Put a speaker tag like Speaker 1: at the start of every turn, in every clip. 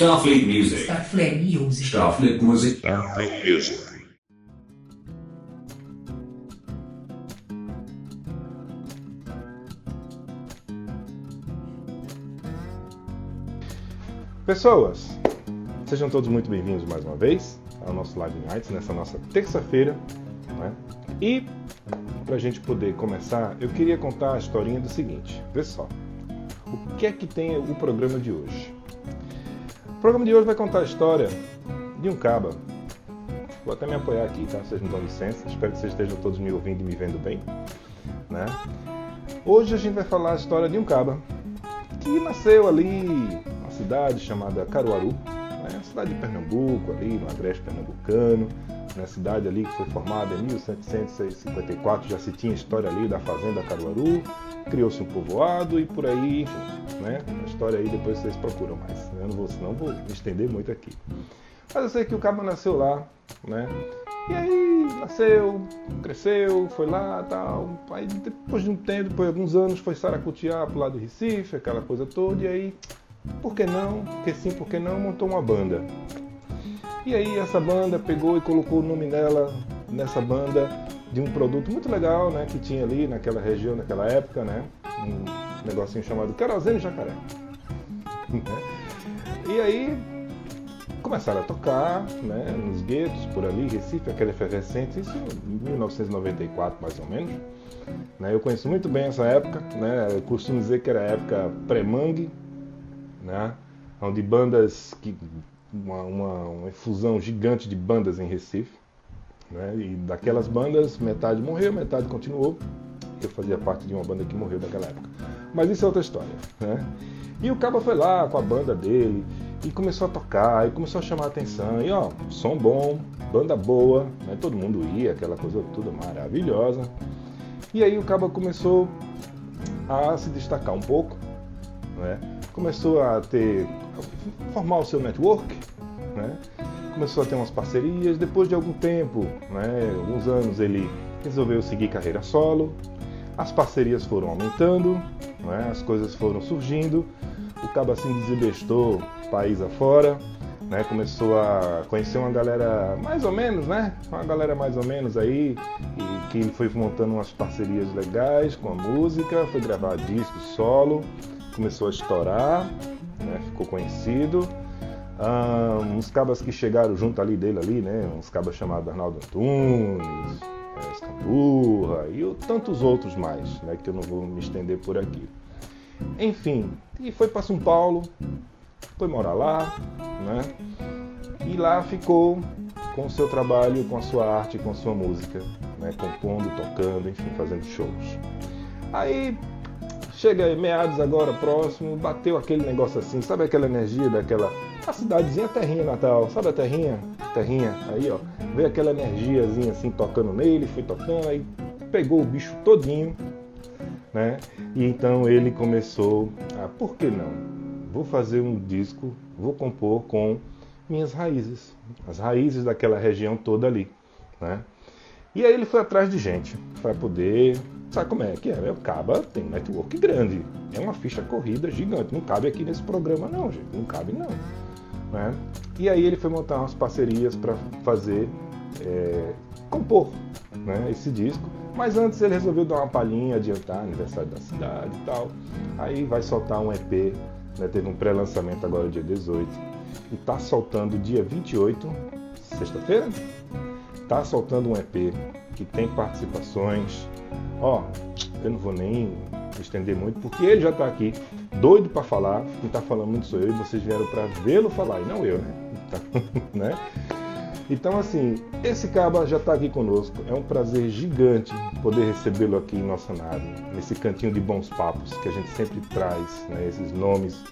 Speaker 1: Starfleet Music.
Speaker 2: Starfleet Music.
Speaker 1: Starfleet Music.
Speaker 3: Starfleet Music.
Speaker 4: Pessoas, sejam todos muito bem-vindos mais uma vez ao nosso Live Nights, nessa nossa terça-feira. Né? E, para a gente poder começar, eu queria contar a historinha do seguinte: vê só, o que é que tem o programa de hoje? O programa de hoje vai contar a história de um caba. Vou até me apoiar aqui, tá? Vocês me dão licença. Espero que vocês estejam todos me ouvindo e me vendo bem. Né? Hoje a gente vai falar a história de um caba que nasceu ali numa cidade chamada Caruaru, né? cidade de Pernambuco, ali no agreste pernambucano, na cidade ali que foi formada em 1754, já se tinha história ali da fazenda Caruaru, criou-se um povoado e por aí, né? A história aí depois vocês procuram mais? Eu não vou, senão vou estender muito aqui. Mas eu sei que o cabo nasceu lá, né? E aí nasceu, cresceu, foi lá tal. Aí depois de um tempo, depois de alguns anos, foi saracutear pro lado de Recife, aquela coisa toda, e aí, por que não? Porque sim, por que não? Montou uma banda. E aí essa banda pegou e colocou o nome dela nessa banda de um produto muito legal, né, que tinha ali naquela região, naquela época, né, um negocinho chamado querosene jacaré. e aí começaram a tocar, né, nos guetos por ali, Recife, aquela efervescente, isso em 1994 mais ou menos. Né, eu conheço muito bem essa época, né, eu costumo dizer que era a época pré-mangue, né, onde bandas que uma, uma, uma efusão gigante de bandas em Recife. Né? E daquelas bandas, metade morreu, metade continuou. Eu fazia parte de uma banda que morreu naquela época. Mas isso é outra história. Né? E o Caba foi lá com a banda dele e começou a tocar, e começou a chamar a atenção. E ó, som bom, banda boa, né? todo mundo ia, aquela coisa toda maravilhosa. E aí o Caba começou a se destacar um pouco, né? começou a ter formar o seu network, né? Começou a ter umas parcerias. Depois de algum tempo, né, alguns anos, ele resolveu seguir carreira solo. As parcerias foram aumentando, né, as coisas foram surgindo. O Cabo assim desembestou país afora, né, começou a conhecer uma galera mais ou menos, né? Uma galera mais ou menos aí, e que foi montando umas parcerias legais com a música, foi gravar discos solo, começou a estourar, né, ficou conhecido. Ah, uns cabas que chegaram junto ali dele ali, né? Uns cabas chamados Arnaldo Antunes, é, Escandurra e tantos outros mais, né? Que eu não vou me estender por aqui. Enfim, e foi para São Paulo, foi morar lá, né? E lá ficou com o seu trabalho, com a sua arte, com a sua música, né? Compondo, tocando, enfim, fazendo shows. Aí chega meados agora próximo, bateu aquele negócio assim, sabe aquela energia daquela a cidadezinha Terrinha Natal, sabe a Terrinha? Terrinha, aí ó, veio aquela energiazinha assim tocando nele, foi tocando, aí pegou o bicho todinho, né? E então ele começou a, por que não? Vou fazer um disco, vou compor com minhas raízes, as raízes daquela região toda ali, né? E aí ele foi atrás de gente para poder. Sabe como é que é? O Caba tem um network grande. É uma ficha corrida gigante. Não cabe aqui nesse programa, não, gente. Não cabe, não. Né? E aí ele foi montar umas parcerias para fazer, é, compor né, esse disco. Mas antes ele resolveu dar uma palhinha, adiantar aniversário da cidade e tal. Aí vai soltar um EP, né, teve um pré-lançamento agora dia 18. E tá soltando dia 28, sexta-feira, tá soltando um EP que tem participações. Ó, eu não vou nem estender muito, porque ele já está aqui, doido para falar. Quem está falando muito sou eu e vocês vieram para vê-lo falar, e não eu, né? né? Então, assim, esse caba já está aqui conosco. É um prazer gigante poder recebê-lo aqui em nossa nave, nesse cantinho de bons papos que a gente sempre traz, né? esses nomes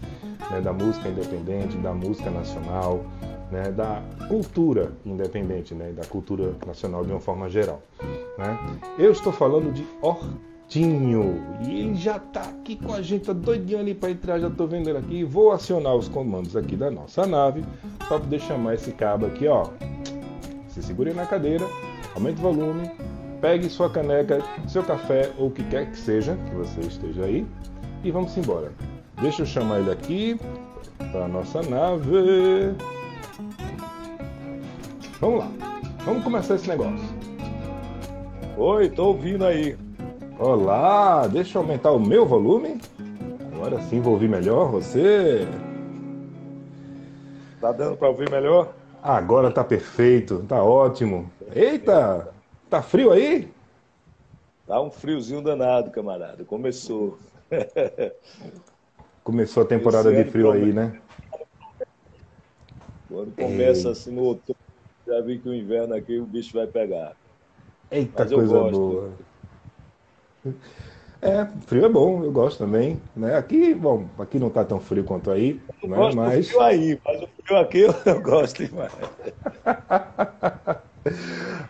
Speaker 4: né? da música independente, da música nacional, né? da cultura independente, né? da cultura nacional de uma forma geral. Né? Eu estou falando de Hortinho e ele já está aqui com a gente, tá doidinho ali para entrar, já estou vendo ele aqui. Vou acionar os comandos aqui da nossa nave para poder chamar esse cabo aqui, ó. Se segure na cadeira, aumente o volume, pegue sua caneca, seu café ou o que quer que seja que você esteja aí e vamos embora. Deixa eu chamar ele aqui. para nossa nave. Vamos lá, vamos começar esse negócio.
Speaker 1: Oi, tô ouvindo aí.
Speaker 4: Olá, deixa eu aumentar o meu volume. Agora sim vou ouvir melhor você.
Speaker 1: Tá dando para ouvir melhor?
Speaker 4: Agora tá perfeito, tá ótimo. Eita, tá frio aí?
Speaker 1: Tá um friozinho danado, camarada. Começou.
Speaker 4: Começou a temporada de frio aí, né?
Speaker 1: Quando começa assim no outono, já vi que o inverno aqui o bicho vai pegar.
Speaker 4: Eita, Mas coisa boa. É, frio é bom, eu gosto também, né? Aqui, bom, aqui não tá tão frio quanto aí, eu né?
Speaker 1: Gosto
Speaker 4: mas
Speaker 1: do frio aí, mas o frio aqui eu, eu gosto demais.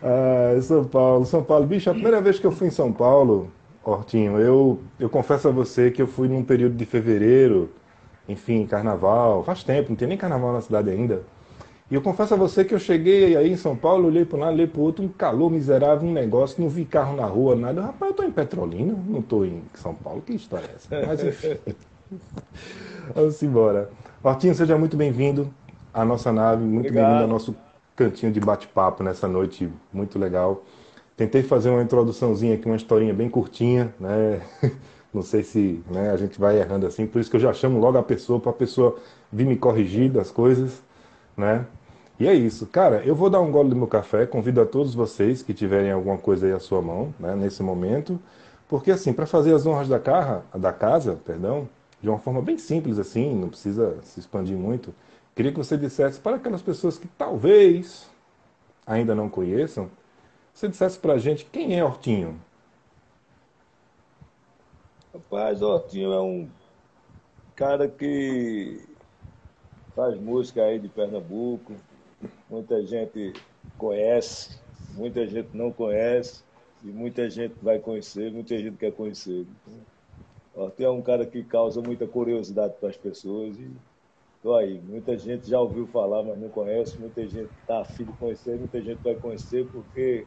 Speaker 4: ah, São Paulo, São Paulo, bicho, a primeira vez que eu fui em São Paulo, Hortinho, eu, eu confesso a você que eu fui num período de fevereiro, enfim, carnaval, faz tempo, não tem nem carnaval na cidade ainda. E eu confesso a você que eu cheguei aí em São Paulo, olhei para um lado, olhei para o outro, um calor miserável, um negócio, não vi carro na rua, nada. Rapaz, eu estou em Petrolina, não estou em São Paulo, que história é essa? Mas enfim. Vamos embora. Hortinho, seja muito bem-vindo à nossa nave, muito bem-vindo ao nosso cantinho de bate-papo nessa noite muito legal. Tentei fazer uma introduçãozinha aqui, uma historinha bem curtinha, né? Não sei se né, a gente vai errando assim, por isso que eu já chamo logo a pessoa para a pessoa vir me corrigir das coisas, né? E é isso. Cara, eu vou dar um gole do meu café, convido a todos vocês que tiverem alguma coisa aí à sua mão, né, nesse momento, porque assim, para fazer as honras da, carra, da casa, perdão, de uma forma bem simples assim, não precisa se expandir muito, queria que você dissesse para aquelas pessoas que talvez ainda não conheçam, você dissesse para a gente quem é Hortinho.
Speaker 1: Rapaz, Hortinho é um cara que faz música aí de Pernambuco, muita gente conhece, muita gente não conhece, e muita gente vai conhecer, muita gente quer conhecer. Então, é um cara que causa muita curiosidade para as pessoas e estou aí. Muita gente já ouviu falar, mas não conhece, muita gente está afim de conhecer, muita gente vai conhecer, porque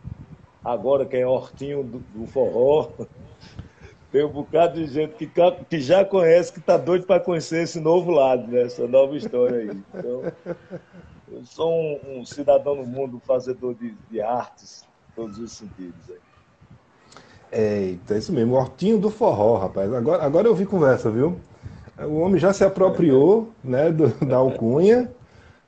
Speaker 1: agora quem é hortinho do, do forró, tem um bocado de gente que, que já conhece, que está doido para conhecer esse novo lado, né? essa nova história aí. Então, sou um, um cidadão no mundo, fazedor de, de artes, todos os sentidos. Aí.
Speaker 4: Eita, isso mesmo, hortinho do forró, rapaz. Agora, agora eu vi conversa, viu? O homem já se apropriou né, do, da alcunha.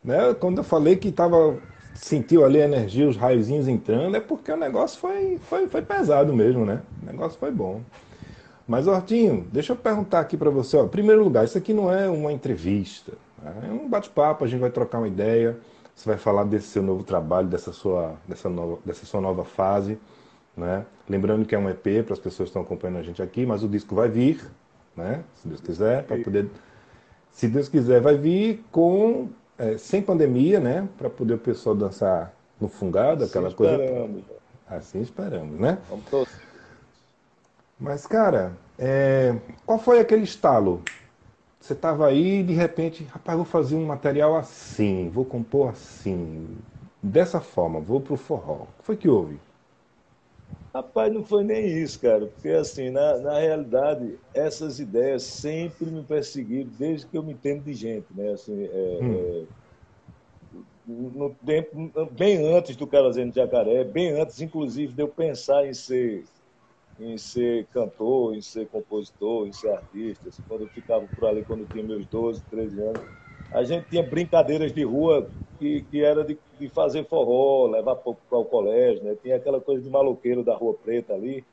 Speaker 4: Né? Quando eu falei que tava, sentiu ali a energia, os raiozinhos entrando, é porque o negócio foi, foi, foi pesado mesmo, né? O negócio foi bom. Mas, Hortinho, deixa eu perguntar aqui para você. Ó, em primeiro lugar, isso aqui não é uma entrevista. É um bate-papo, a gente vai trocar uma ideia. Você vai falar desse seu novo trabalho, dessa sua, dessa nova, dessa sua nova fase. Né? Lembrando que é um EP para as pessoas que estão acompanhando a gente aqui, mas o disco vai vir, né? se Deus quiser, para poder. Se Deus quiser, vai vir com é, sem pandemia, né? Para poder o pessoal dançar no fungado, aquela assim coisa. Esperamos. Assim esperamos, né? Vamos todos. Mas, cara, é... qual foi aquele estalo você estava aí e de repente, rapaz, vou fazer um material assim, vou compor assim, dessa forma, vou pro forró. O que foi que houve?
Speaker 1: Rapaz, não foi nem isso, cara, porque assim, na, na realidade, essas ideias sempre me perseguiram desde que eu me entendo de gente, né? Assim, é, hum. é, no tempo, bem antes do Carazeno de Jacaré, bem antes, inclusive, de eu pensar em ser em ser cantor, em ser compositor, em ser artista. Assim, quando eu ficava por ali, quando eu tinha meus 12, 13 anos, a gente tinha brincadeiras de rua que, que era de, de fazer forró, levar para o colégio, né? Tinha aquela coisa de maloqueiro da Rua Preta ali,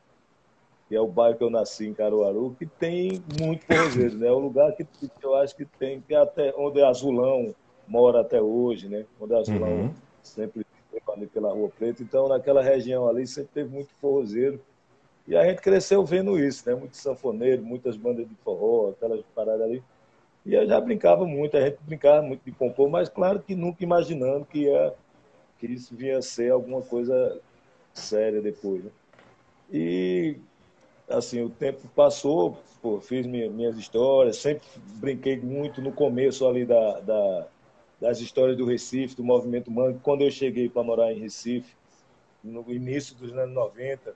Speaker 1: que é o bairro que eu nasci em Caruaru, que tem muito forrozeiro, né? É o lugar que, que, eu acho que tem, que é até onde Azulão mora até hoje, né? Onde Azulão uhum. sempre ali pela Rua Preta. Então, naquela região ali sempre teve muito forrozeiro. E a gente cresceu vendo isso, né? Muito sanfoneiro, muitas bandas de forró, aquelas paradas ali. E eu já brincava muito, a gente brincava muito de compor, mas claro que nunca imaginando que, ia, que isso vinha a ser alguma coisa séria depois. Né? E, assim, o tempo passou, pô, fiz minha, minhas histórias, sempre brinquei muito no começo ali da, da, das histórias do Recife, do movimento mangue. Quando eu cheguei para morar em Recife, no início dos anos 90,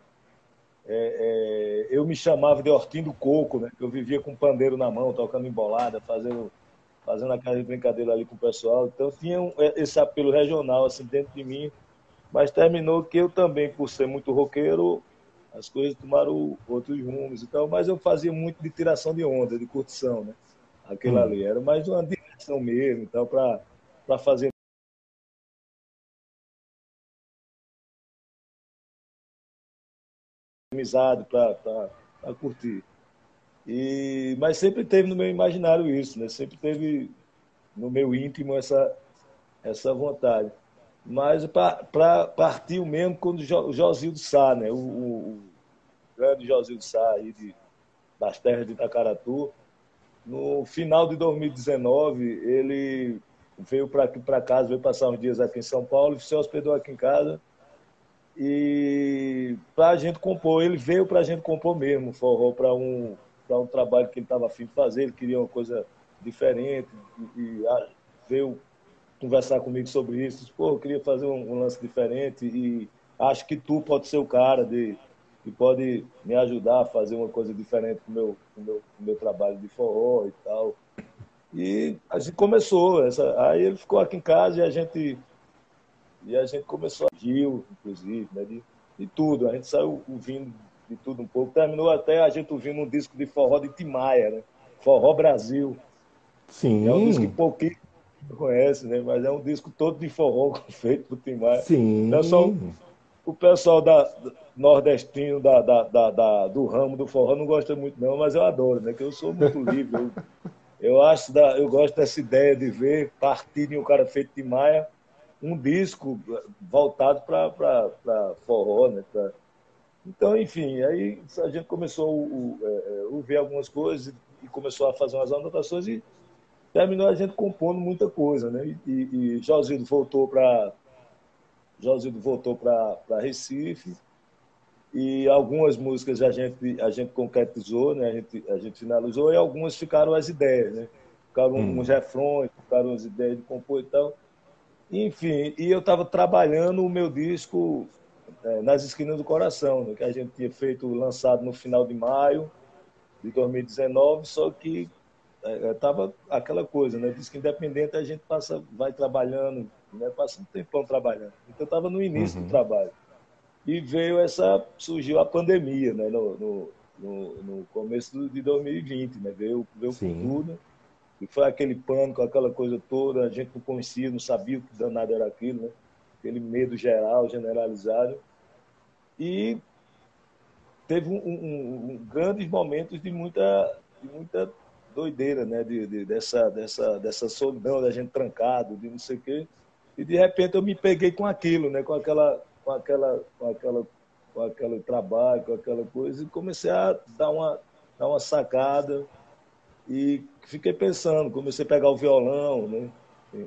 Speaker 1: é, é, eu me chamava de Hortim do Coco, né? Eu vivia com pandeiro na mão, tocando embolada, fazendo fazendo aquela brincadeira ali com o pessoal. Então tinha um, é, esse apelo regional assim dentro de mim, mas terminou que eu também, por ser muito roqueiro, as coisas tomaram outros rumos e tal, mas eu fazia muito de tiração de onda, de curtição, né? Aquilo hum. ali era mais uma diversão mesmo e tal para para fazer amizade para curtir. E, mas sempre teve no meu imaginário isso, né? Sempre teve no meu íntimo essa, essa vontade. Mas para partiu mesmo quando o Josildo Sá, né? O, o, o grande Josildo Sá aí de, das terras de Itacaratu, no final de 2019, ele veio para casa, veio passar uns dias aqui em São Paulo, se hospedou aqui em casa e para a gente compor, ele veio para a gente compor mesmo, forró para um, para um trabalho que ele estava afim de fazer, ele queria uma coisa diferente e, e a, veio conversar comigo sobre isso. Disse, Pô, eu queria fazer um, um, lance diferente e acho que tu pode ser o cara de que pode me ajudar a fazer uma coisa diferente com meu, o meu, meu trabalho de forró e tal. E a gente começou, essa, aí ele ficou aqui em casa e a gente e a gente começou a Gil, inclusive, né, de, de tudo. A gente saiu ouvindo de tudo um pouco. Terminou até a gente ouvindo um disco de forró de Timaya, né? Forró Brasil.
Speaker 4: Sim.
Speaker 1: É um disco que pouquinho conhece, né? Mas é um disco todo de forró feito por Timaya.
Speaker 4: Sim.
Speaker 1: Então, só o pessoal da, nordestino da, da, da, do ramo do forró não gosta muito não, mas eu adoro, né? Que eu sou muito livre. Eu, eu acho da, eu gosto dessa ideia de ver partir de um cara feito de Maia um disco voltado para forró, né? Pra... Então, enfim, aí a gente começou a é, é, ver algumas coisas e começou a fazer umas anotações e terminou a gente compondo muita coisa, né? E, e, e Josildo voltou para Josildo voltou para Recife e algumas músicas a gente a gente concretizou, né? A gente a gente finalizou e algumas ficaram as ideias, né? Ficaram hum. uns refrões, ficaram as ideias de compor e tal. Enfim, e eu estava trabalhando o meu disco é, nas esquinas do coração, né? que a gente tinha feito lançado no final de maio de 2019, só que estava é, aquela coisa, né? Disco independente a gente passa, vai trabalhando, né? Passa um tempão trabalhando. Então eu estava no início uhum. do trabalho. E veio essa, surgiu a pandemia, né? No, no, no, no começo de 2020, né? Veio, veio tudo. E foi aquele pânico, aquela coisa toda, a gente não conhecia, não sabia o que danado era aquilo, né? Aquele medo geral, generalizado. E teve um, um, um, grandes momentos de muita, de muita doideira, né? De, de, dessa, dessa, dessa solidão, da gente trancado, de não sei o quê. E de repente eu me peguei com aquilo, né? Com aquela, com aquela, com aquela, com aquele trabalho, com aquela coisa, e comecei a dar uma, dar uma sacada e fiquei pensando, comecei a pegar o violão, né?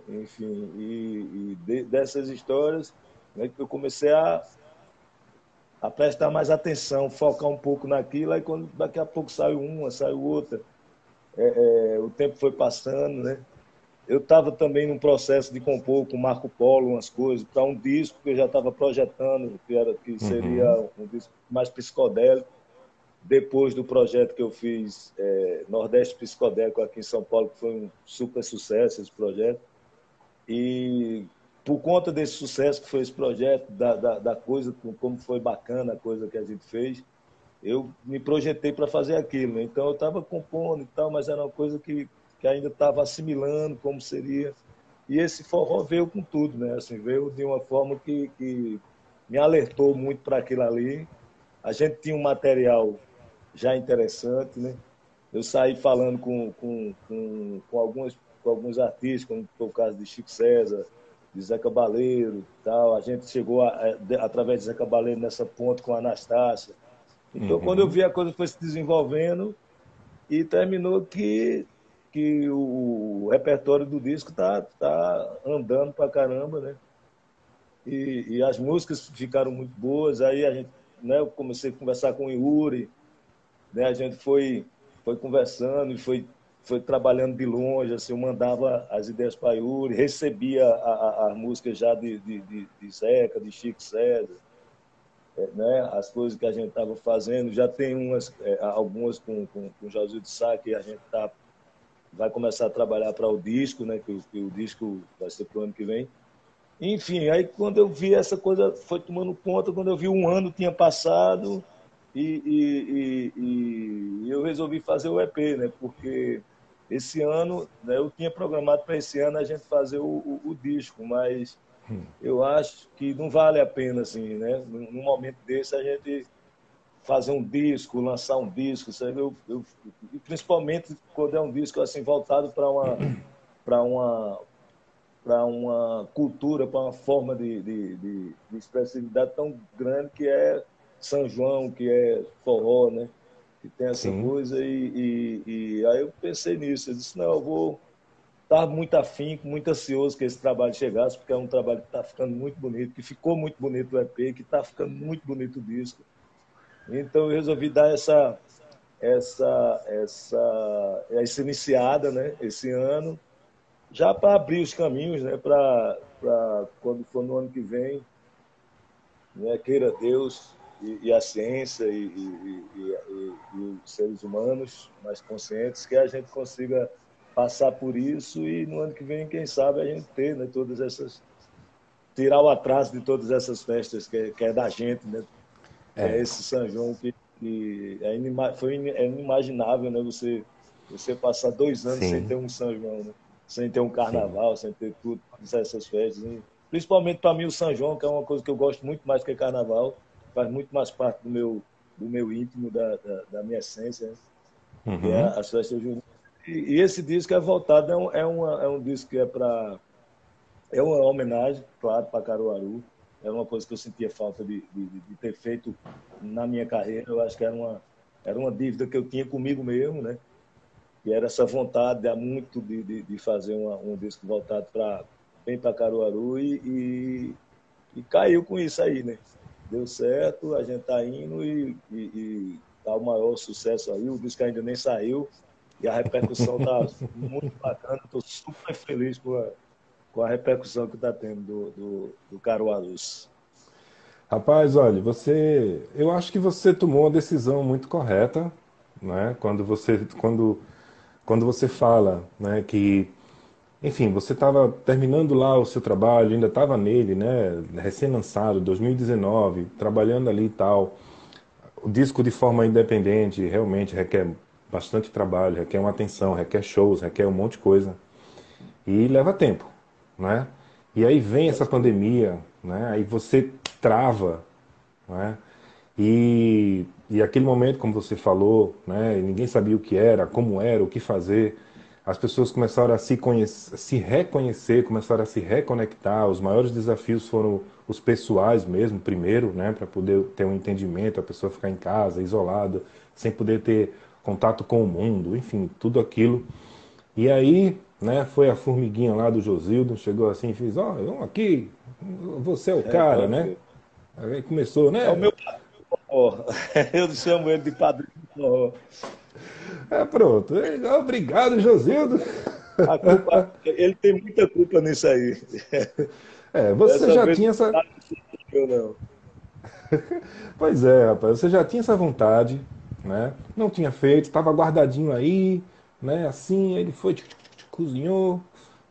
Speaker 1: enfim, e, e de, dessas histórias né, que eu comecei a, a prestar mais atenção, focar um pouco naquilo, aí quando daqui a pouco saiu uma, saiu outra, é, é, o tempo foi passando, né? Eu estava também num processo de compor com Marco Polo umas coisas, para um disco que eu já estava projetando, que, era, que seria uhum. um disco mais psicodélico depois do projeto que eu fiz é, Nordeste Psicodélico aqui em São Paulo, que foi um super sucesso esse projeto. E por conta desse sucesso que foi esse projeto, da, da, da coisa, como foi bacana a coisa que a gente fez, eu me projetei para fazer aquilo. Então eu estava compondo e tal, mas era uma coisa que, que ainda estava assimilando como seria. E esse forró veio com tudo, né? Assim, veio de uma forma que, que me alertou muito para aquilo ali. A gente tinha um material já interessante, né? Eu saí falando com, com, com, com, algumas, com alguns artistas, como foi o caso de Chico César, de Zé Cabaleiro tal. A gente chegou, a, a, através de Zé Cabaleiro, nessa ponte com a Anastácia. Então, uhum. quando eu vi a coisa foi se desenvolvendo e terminou que, que o repertório do disco tá, tá andando pra caramba, né? E, e as músicas ficaram muito boas. Aí a gente, né, eu comecei a conversar com o Yuri, né? A gente foi, foi conversando e foi, foi trabalhando de longe. Assim, eu mandava as ideias para Yuri, recebia a, a, a música já de, de, de, de Zeca, de Chico César. É, né, as coisas que a gente estava fazendo. Já tem umas, é, algumas com, com, com José de Sá que a gente está vai começar a trabalhar para o disco, né? Que, que o disco vai ser para o ano que vem. Enfim, aí quando eu vi essa coisa, foi tomando conta, quando eu vi um ano tinha passado e, e, e, e eu resolvi fazer o EP, né? Porque esse ano, né, eu tinha programado para esse ano a gente fazer o, o, o disco, mas hum. eu acho que não vale a pena, assim, né? Num, momento desse, a gente fazer um disco, lançar um disco, sabe? Eu, eu, principalmente quando é um disco assim voltado para uma para uma para uma cultura, para uma forma de, de, de, de, expressividade tão grande que é São João, que é forró, né? Que tem essa Sim. coisa e, e, e, aí eu pensei nisso. Eu disse, não, eu vou estar muito afim, muito ansioso que esse trabalho chegasse, porque é um trabalho que está ficando muito bonito, que ficou muito bonito o EP, que está ficando muito bonito o disco. Então eu resolvi dar essa essa essa essa iniciada, né, esse ano já para abrir os caminhos, né, para quando for no ano que vem, né, queira Deus e, e a ciência e, e, e, os seres humanos mais conscientes, que a gente consiga passar por isso e no ano que vem, quem sabe, a gente ter né, todas essas. tirar o atraso de todas essas festas que, é, que é da gente, né? É. é esse São João que, que é inima, foi é inimaginável, né? Você, você passar dois anos Sim. sem ter um São João, né? sem ter um carnaval, Sim. sem ter tudo, essas festas. Principalmente para mim o São João, que é uma coisa que eu gosto muito mais que carnaval, faz muito mais parte do meu, do meu íntimo, da, da, da minha essência, né? uhum. que é as festas juninas. E, e, esse disco é voltado, é um, é, uma, é um disco que é para. É uma homenagem, claro, para Caruaru. Era uma coisa que eu sentia falta de, de, de, ter feito na minha carreira. Eu acho que era uma, era uma dívida que eu tinha comigo mesmo, né? que era essa vontade há muito de, de, de fazer uma, um disco voltado para bem para Caruaru e, e, e, caiu com isso aí, né? Deu certo, a gente tá indo e, e, e tá o maior sucesso aí. O disco ainda nem saiu e a repercussão tá muito bacana. Estou super feliz com a, com a repercussão que está tendo do, do, do Caruarus.
Speaker 4: Rapaz, olha, você, eu acho que você tomou uma decisão muito correta, né? Quando você, quando quando você fala né, que, enfim, você estava terminando lá o seu trabalho, ainda estava nele, né, recém-lançado, 2019, trabalhando ali e tal. O disco de forma independente realmente requer bastante trabalho, requer uma atenção, requer shows, requer um monte de coisa. E leva tempo, né? E aí vem essa pandemia, né? Aí você trava, né? E, e aquele momento, como você falou, né, ninguém sabia o que era, como era, o que fazer. As pessoas começaram a se, conhecer, se reconhecer, começaram a se reconectar. Os maiores desafios foram os pessoais mesmo, primeiro, né, para poder ter um entendimento, a pessoa ficar em casa, isolada, sem poder ter contato com o mundo, enfim, tudo aquilo. E aí, né, foi a formiguinha lá do Josildo, chegou assim e fez, ó, oh, aqui, você é o é, cara, né? Aí começou, né?
Speaker 1: É o meu Eu chamo ele de padrinho.
Speaker 4: É pronto. Obrigado, Josildo.
Speaker 1: Culpa, ele tem muita culpa nisso aí.
Speaker 4: É, você já tinha essa. Eu não. Pois é, rapaz, você já tinha essa vontade, né? Não tinha feito, estava guardadinho aí, né? Assim, ele foi, cozinhou,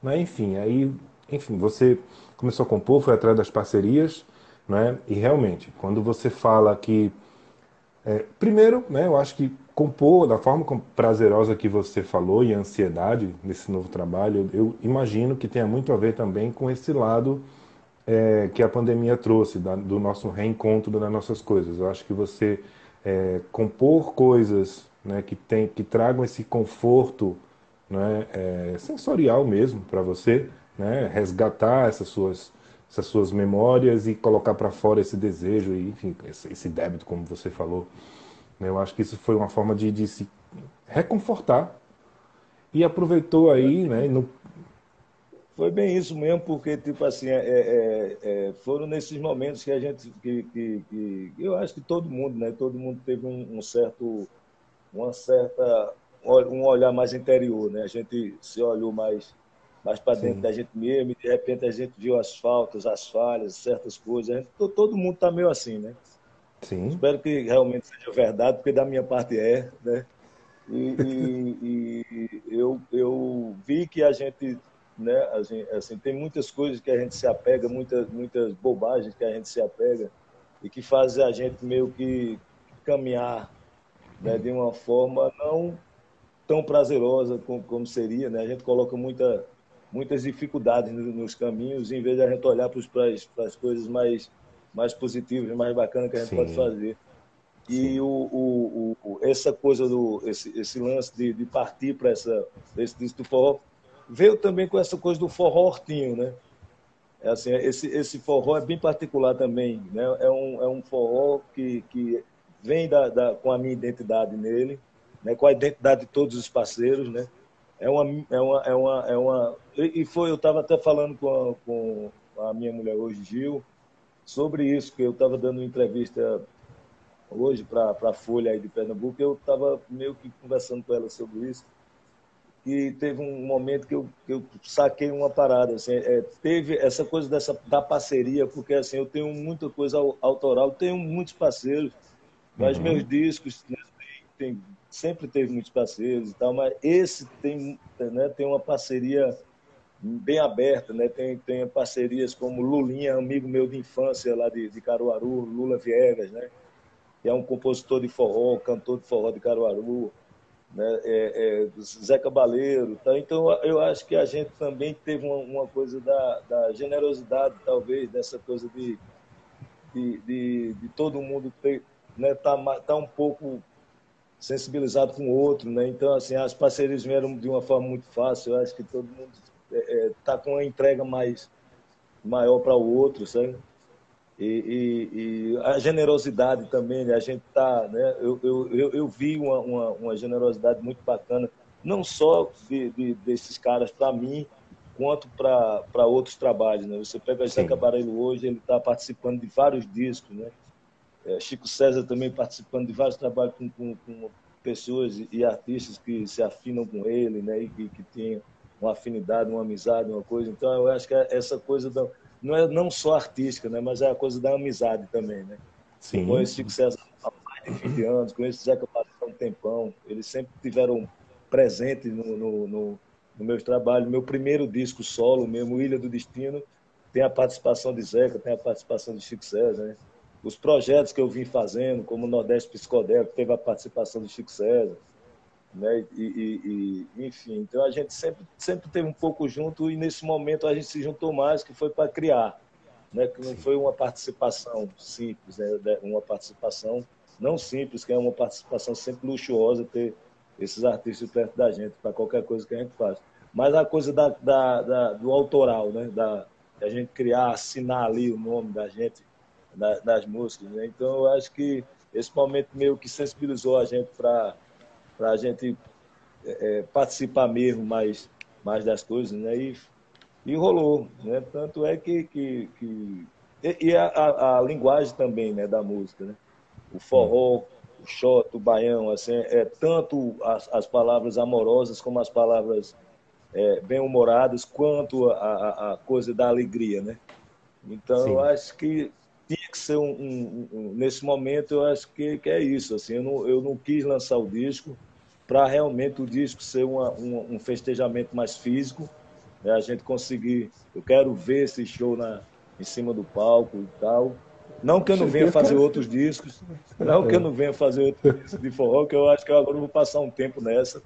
Speaker 4: né? Enfim, aí, enfim, você começou a compor, foi atrás das parcerias, né? E realmente, quando você fala que. É, primeiro, né, eu acho que compor da forma prazerosa que você falou e a ansiedade nesse novo trabalho, eu imagino que tenha muito a ver também com esse lado é, que a pandemia trouxe, da, do nosso reencontro das nossas coisas. Eu acho que você é, compor coisas né, que, tem, que tragam esse conforto né, é, sensorial mesmo para você, né, resgatar essas suas essas suas memórias e colocar para fora esse desejo e, enfim, esse, esse, débito, como você falou. Eu acho que isso foi uma forma de, de se reconfortar e aproveitou aí, né? No...
Speaker 1: Foi bem isso mesmo, porque, tipo assim, é, é, é, foram nesses momentos que a gente, que, que, que, eu acho que todo mundo, né? Todo mundo teve um, um certo, uma certa, um olhar mais interior, né? A gente se olhou mais mais para dentro Sim. da gente mesmo, e de repente a gente viu as faltas, as falhas, certas coisas. Gente, todo mundo está meio assim, né? Sim. Espero que realmente seja verdade, porque da minha parte é, né? E, e, e, eu, eu vi que a gente, né, a gente, assim, tem muitas coisas que a gente se apega, muitas, muitas bobagens que a gente se apega e que fazem a gente meio que caminhar né, de uma forma não tão prazerosa como, como seria. Né? A gente coloca muita, muitas dificuldades nos caminhos, em vez de a gente olhar para as coisas mais, mais positivas, mais bacanas que a gente Sim. pode fazer. E o, o, o, essa coisa do esse, esse lance de, de partir para essa esse disco do forró veio também com essa coisa do forró hortinho, né? É assim, esse esse forró é bem particular também, né? É um é um forró que, que vem da, da com a minha identidade nele, né? Com a identidade de todos os parceiros, né? É uma é uma é uma, é uma e foi eu estava até falando com a, com a minha mulher hoje Gil sobre isso que eu estava dando uma entrevista hoje para a Folha aí de Pernambuco, eu estava meio que conversando com ela sobre isso. E teve um momento que eu, que eu saquei uma parada. Assim, é, teve essa coisa dessa, da parceria, porque assim, eu tenho muita coisa autoral, tenho muitos parceiros, mas uhum. meus discos né, tem, sempre teve muitos parceiros e tal, mas esse tem, né, tem uma parceria bem aberta, né? Tem, tem parcerias como Lulinha, amigo meu de infância lá de, de Caruaru, Lula Viegas, né? que é um compositor de forró, cantor de forró de Caruaru, né? é, é, Zé Cabaleiro. Tá? Então, eu acho que a gente também teve uma, uma coisa da, da, generosidade, talvez, dessa coisa de, de, de, de todo mundo ter, né, tá, tá um pouco sensibilizado com o outro, né? Então, assim, as parcerias vieram de uma forma muito fácil. Eu acho que todo mundo é, é tá com uma entrega mais maior para o outro, sabe? E, e, e, a generosidade também, né? a gente tá, né? Eu, eu, eu, eu vi uma, uma, uma, generosidade muito bacana, não só de, de desses caras para mim, quanto para outros trabalhos, né? Você pega o Zeca Barello hoje, ele está participando de vários discos, né? É, Chico César também participando de vários trabalhos com, com, com pessoas e, artistas que se afinam com ele, né? E que, que têm uma afinidade, uma amizade, uma coisa. Então, eu acho que essa coisa da não é não só artística, né, mas é a coisa da amizade também, né? Sim. Eu conheço Chico César há mais de 20 anos, conheço Zeca Paredes há um tempão, eles sempre tiveram presente no, no, no, no meu trabalho. Meu primeiro disco solo, mesmo Ilha do Destino, tem a participação de Zeca, tem a participação de Chico César, né? Os projetos que eu vim fazendo, como o Nordeste Psicodélico, teve a participação de Chico César né? E, e, e, enfim, então a gente sempre sempre teve um pouco junto e nesse momento a gente se juntou mais, que foi para criar, né? Que não foi uma participação simples, né? Uma participação não simples, que é uma participação sempre luxuosa ter esses artistas perto da gente para qualquer coisa que a gente faz. Mas a coisa da, da, da do autoral, né? Da, a gente criar, assinar ali o nome da gente da, das músicas, né? Então eu acho que esse momento meio que sensibilizou a gente para para a gente é, é, participar mesmo mais, mais das coisas, né? E, e rolou, né? Tanto é que... que, que... E, a, a, a, linguagem também, né, da música, né? O forró, o shot, o baião, assim, é tanto as, as palavras amorosas como as palavras é, bem-humoradas, quanto a, a, a, coisa da alegria, né? Então, Sim. eu acho que tinha que ser um, um, um, nesse momento eu acho que, que é isso assim eu não, eu não quis lançar o disco para realmente o disco ser uma, um, um festejamento mais físico, né? a gente conseguir. Eu quero ver esse show na, em cima do palco e tal. Não que eu não venha fazer outros discos, não que eu não venha fazer outros discos de forró, que eu acho que agora eu vou passar um tempo nessa.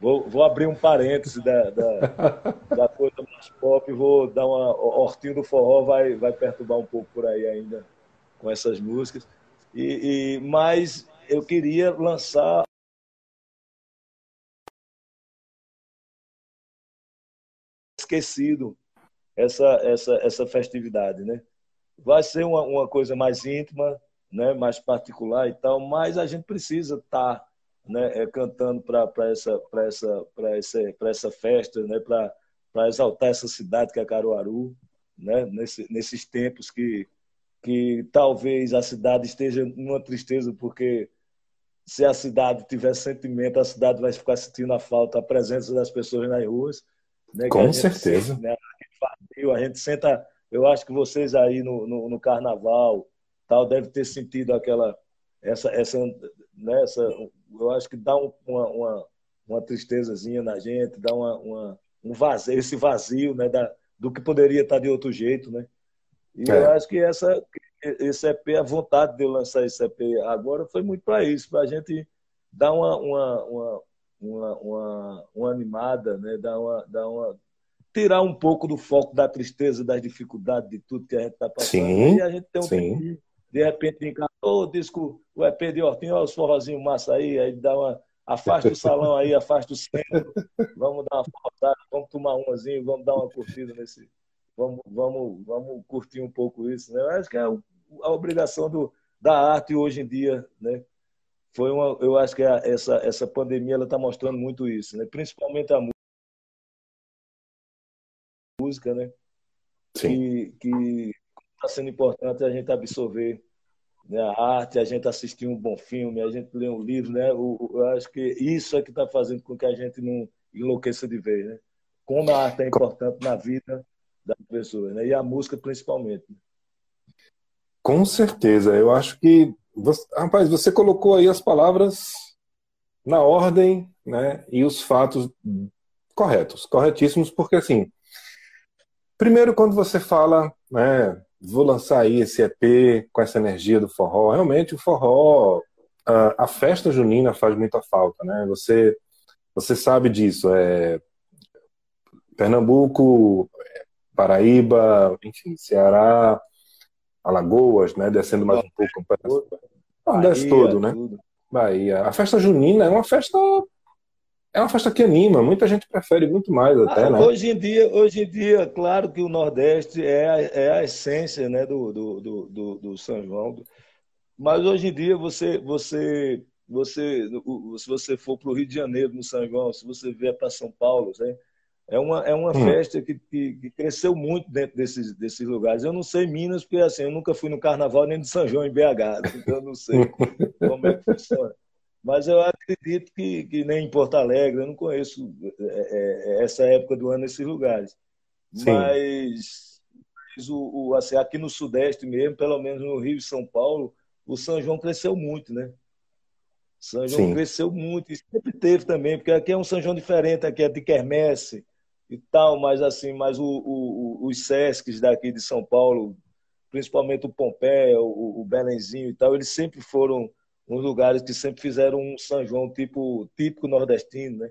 Speaker 1: Vou, vou abrir um parêntese da, da, da coisa mais pop, vou dar uma. Hortinho do forró vai, vai perturbar um pouco por aí ainda com essas músicas. E, e, mas eu queria lançar esquecido essa, essa, essa festividade, né? Vai ser uma, uma coisa mais íntima, né? mais particular e tal, mas a gente precisa estar tá, né? É, cantando para essa, essa, essa, essa festa, né? para exaltar essa cidade que é Caruaru, né? Nesse, nesses tempos que, que talvez a cidade esteja numa tristeza, porque se a cidade tiver sentimento, a cidade vai ficar sentindo a falta, a presença das pessoas nas ruas.
Speaker 4: Né, Com certeza. Sente, né,
Speaker 1: a gente senta, eu acho que vocês aí no, no, no carnaval tal devem ter sentido aquela essa essa, né, essa eu acho que dá uma, uma, uma tristezazinha na gente, dá uma, uma, um vazio, esse vazio né, da, do que poderia estar de outro jeito, né? E é. eu acho que essa, esse EP, a vontade de eu lançar esse EP agora foi muito para isso, para a gente dar uma, uma, uma, uma, uma, uma animada, né? dar, uma, dar uma, tirar um pouco do foco da tristeza, das dificuldades, de tudo que a gente está passando.
Speaker 4: Sim,
Speaker 1: e a gente tem um tempo de, repente encantou o disco, o EP de Hortinho, olha os forrozinhos massa aí, aí dá uma. Afasta o salão aí, afasta o centro, vamos dar uma forrosada, vamos tomar umazinho, vamos dar uma curtida nesse. Vamos, vamos, vamos curtir um pouco isso, né? Eu acho que é a obrigação do, da arte hoje em dia, né? Foi uma, eu acho que essa, essa pandemia ela está mostrando muito isso, né? Principalmente a música, né? Sim. Que está sendo importante a gente absorver né, a arte, a gente assistir um bom filme, a gente ler um livro, né? O, eu acho que isso é que está fazendo com que a gente não enlouqueça de vez, né? Como a arte é importante na vida das pessoas, né? E a música principalmente.
Speaker 4: Com certeza, eu acho que você, rapaz, você colocou aí as palavras na ordem, né? E os fatos corretos, corretíssimos, porque assim, primeiro quando você fala, né? vou lançar aí esse EP com essa energia do forró. Realmente o forró, a, a festa junina faz muita falta, né? Você, você sabe disso. É Pernambuco, Paraíba, enfim, Ceará, Alagoas, né? Descendo mais um pouco, Nordeste todo, né? Bahia. A festa junina é uma festa é uma festa que anima, muita gente prefere muito mais até, ah, né?
Speaker 1: Hoje em dia, hoje em dia, claro que o Nordeste é a, é a essência né, do, do, do, do, São João. Mas hoje em dia, você, você, você, se você for para o Rio de Janeiro, no São João, se você vier para São Paulo, né, é uma, é uma hum. festa que, que, que, cresceu muito dentro desses, desses lugares. Eu não sei Minas, porque assim, eu nunca fui no Carnaval nem de São João em BH, então eu não sei como é que funciona. Mas eu acredito que, que nem em Porto Alegre, eu não conheço é, é, é essa época do ano nesses lugares. Mas, mas o, o, assim, aqui no Sudeste mesmo, pelo menos no Rio e São Paulo, o São João cresceu muito, né? São João Sim. cresceu muito, e sempre teve também, porque aqui é um São João diferente, aqui é de quermesse e tal, mas assim, mas o, o, os Sescs daqui de São Paulo, principalmente o Pompeia, o, o Belenzinho e tal, eles sempre foram uns lugares que sempre fizeram um São João tipo típico nordestino, né?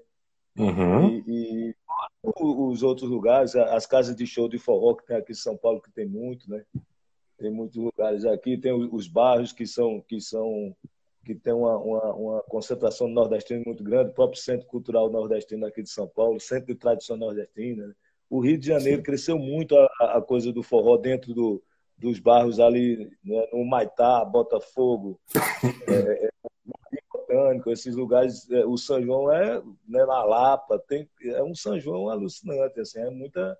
Speaker 4: Uhum.
Speaker 1: E, e, os outros lugares, as casas de show de forró que tem aqui em São Paulo, que tem muito, né? Tem muitos lugares aqui, tem os bairros que são que são que tem uma, uma, uma concentração nordestina muito grande, o próprio Centro Cultural Nordestino aqui de São Paulo, Centro de Tradição Nordestina. Né? O Rio de Janeiro Sim. cresceu muito a, a, coisa do forró dentro do, dos bairros ali né, no Maitá, Botafogo, é, é, Botânico, esses lugares, é, o São João é né, na Lapa, tem, é um São João alucinante, assim, é muita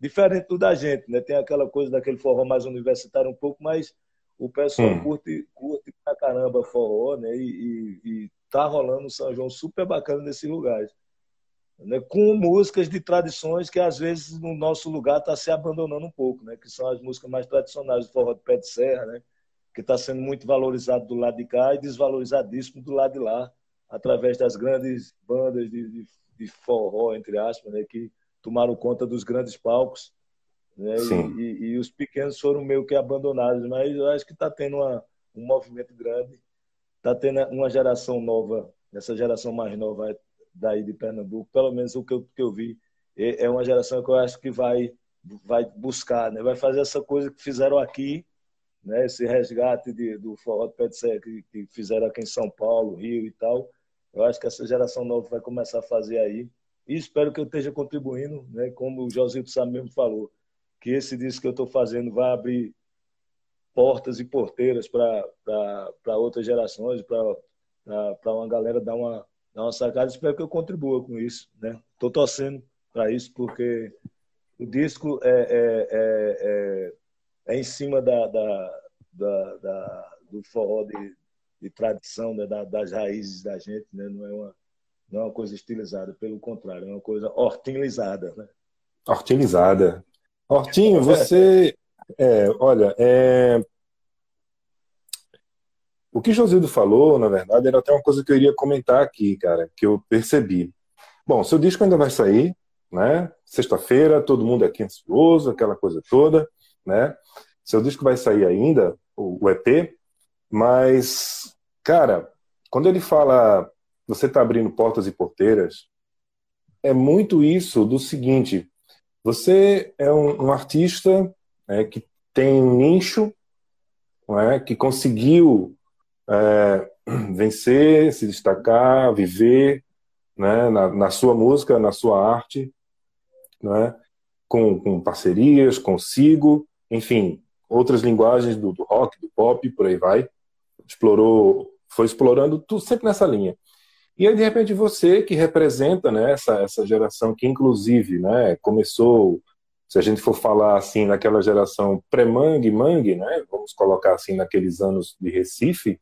Speaker 1: diferente do da gente, né? Tem aquela coisa daquele forró mais universitário um pouco, mas o pessoal hum. curte, curte pra caramba forró, né? E, e, e tá rolando um São João super bacana nesses lugares né, com músicas de tradições que às vezes no nosso lugar está se abandonando um pouco, né, que são as músicas mais tradicionais do forró de pé de serra, né, que está sendo muito valorizado do lado de cá e desvalorizadíssimo do lado de lá, através das grandes bandas de, de, de forró, entre aspas, né, que tomaram conta dos grandes palcos. Né, e, e, e, os pequenos foram meio que abandonados, mas eu acho que está tendo uma, um movimento grande, está tendo uma geração nova, essa geração mais nova daí de Pernambuco, pelo menos o que eu, que eu vi, é, é uma geração que eu acho que vai, vai buscar, né? vai fazer essa coisa que fizeram aqui, né? esse resgate de, do forró de pé de serra que, que fizeram aqui em São Paulo, Rio e tal. Eu acho que essa geração nova vai começar a fazer aí. E espero que eu esteja contribuindo, né? como o Josito Sá mesmo falou, que esse disco que eu estou fazendo vai abrir portas e porteiras para outras gerações, para uma galera dar uma, dar uma sacada. Espero que eu contribua com isso. Né? Estou torcendo para isso, porque o disco é, é, é, é, é em cima da, da, da, da do forró de, de tradição, né? das raízes da gente. Né? Não, é uma, não é uma coisa estilizada, pelo contrário, é uma coisa hortinizada. Né?
Speaker 4: Hortinizada. Hortinho, você. É, olha, é, o que Josildo falou, na verdade, era até uma coisa que eu iria comentar aqui, cara, que eu percebi. Bom, seu disco ainda vai sair, né? Sexta-feira, todo mundo aqui ansioso, aquela coisa toda, né? Seu disco vai sair ainda, o, EP, mas, cara, quando ele fala você está abrindo portas e porteiras, é muito isso do seguinte: você é um, um artista né, que tem um nicho, é, que conseguiu é, vencer, se destacar, viver né, na, na, sua música, na sua arte, né, com, com parcerias, consigo, enfim, outras linguagens do, do, rock, do pop, por aí vai. Explorou, foi explorando tudo sempre nessa linha. E aí, de repente, você que representa né, essa, essa geração que, inclusive, né, começou, se a gente for falar assim, naquela geração pré-mangue, mangue, né, vamos colocar assim, naqueles anos de Recife.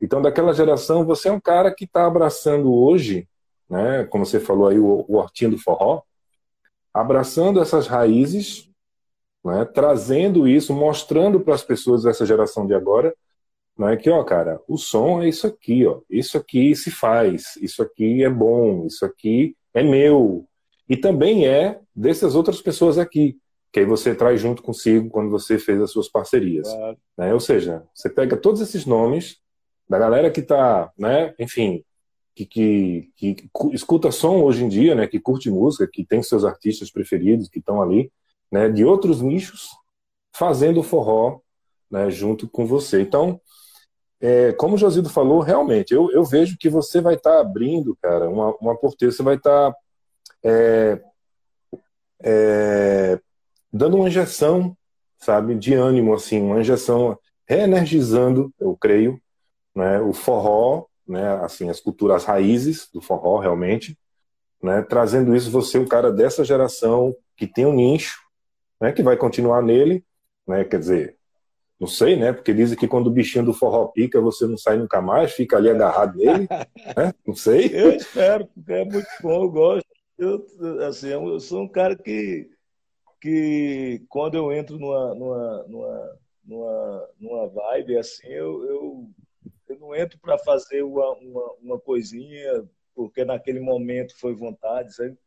Speaker 4: Então, daquela geração, você é um cara que está abraçando hoje, né, como você falou aí, o, o Hortinho do Forró, abraçando essas raízes, né, trazendo isso, mostrando para as pessoas dessa geração de agora não é que, ó, cara, o som é isso aqui, ó. Isso aqui se faz, isso aqui é bom, isso aqui é meu. E também é dessas outras pessoas aqui, que aí você traz junto consigo quando você fez as suas parcerias. Claro. Né? Ou seja, você pega todos esses nomes da galera que está, né, enfim, que, que, que, escuta som hoje em dia, né, que curte música, que tem seus artistas preferidos que estão ali, né, de outros nichos, fazendo forró né, junto com você. Então, é, como o Josildo falou, realmente, eu, eu vejo que você vai estar tá abrindo, cara, uma, uma porteira, você vai estar tá, é, é, dando uma injeção, sabe, de ânimo, assim, uma injeção reenergizando, eu creio, né, o forró, né, assim, as culturas, as raízes do forró, realmente, né, trazendo isso, você, um cara dessa geração, que tem um nicho, né, que vai continuar nele, né, quer dizer, não sei, né? Porque dizem que quando o bichinho do forró pica, você não sai nunca mais, fica ali agarrado nele. né? Não sei.
Speaker 1: Eu espero, porque é muito bom, eu gosto. Eu, assim, eu sou um cara que, que quando eu entro numa, numa, numa, numa, numa vibe assim, eu, eu, eu não entro para fazer uma, uma, uma coisinha, porque naquele momento foi vontade, sabe?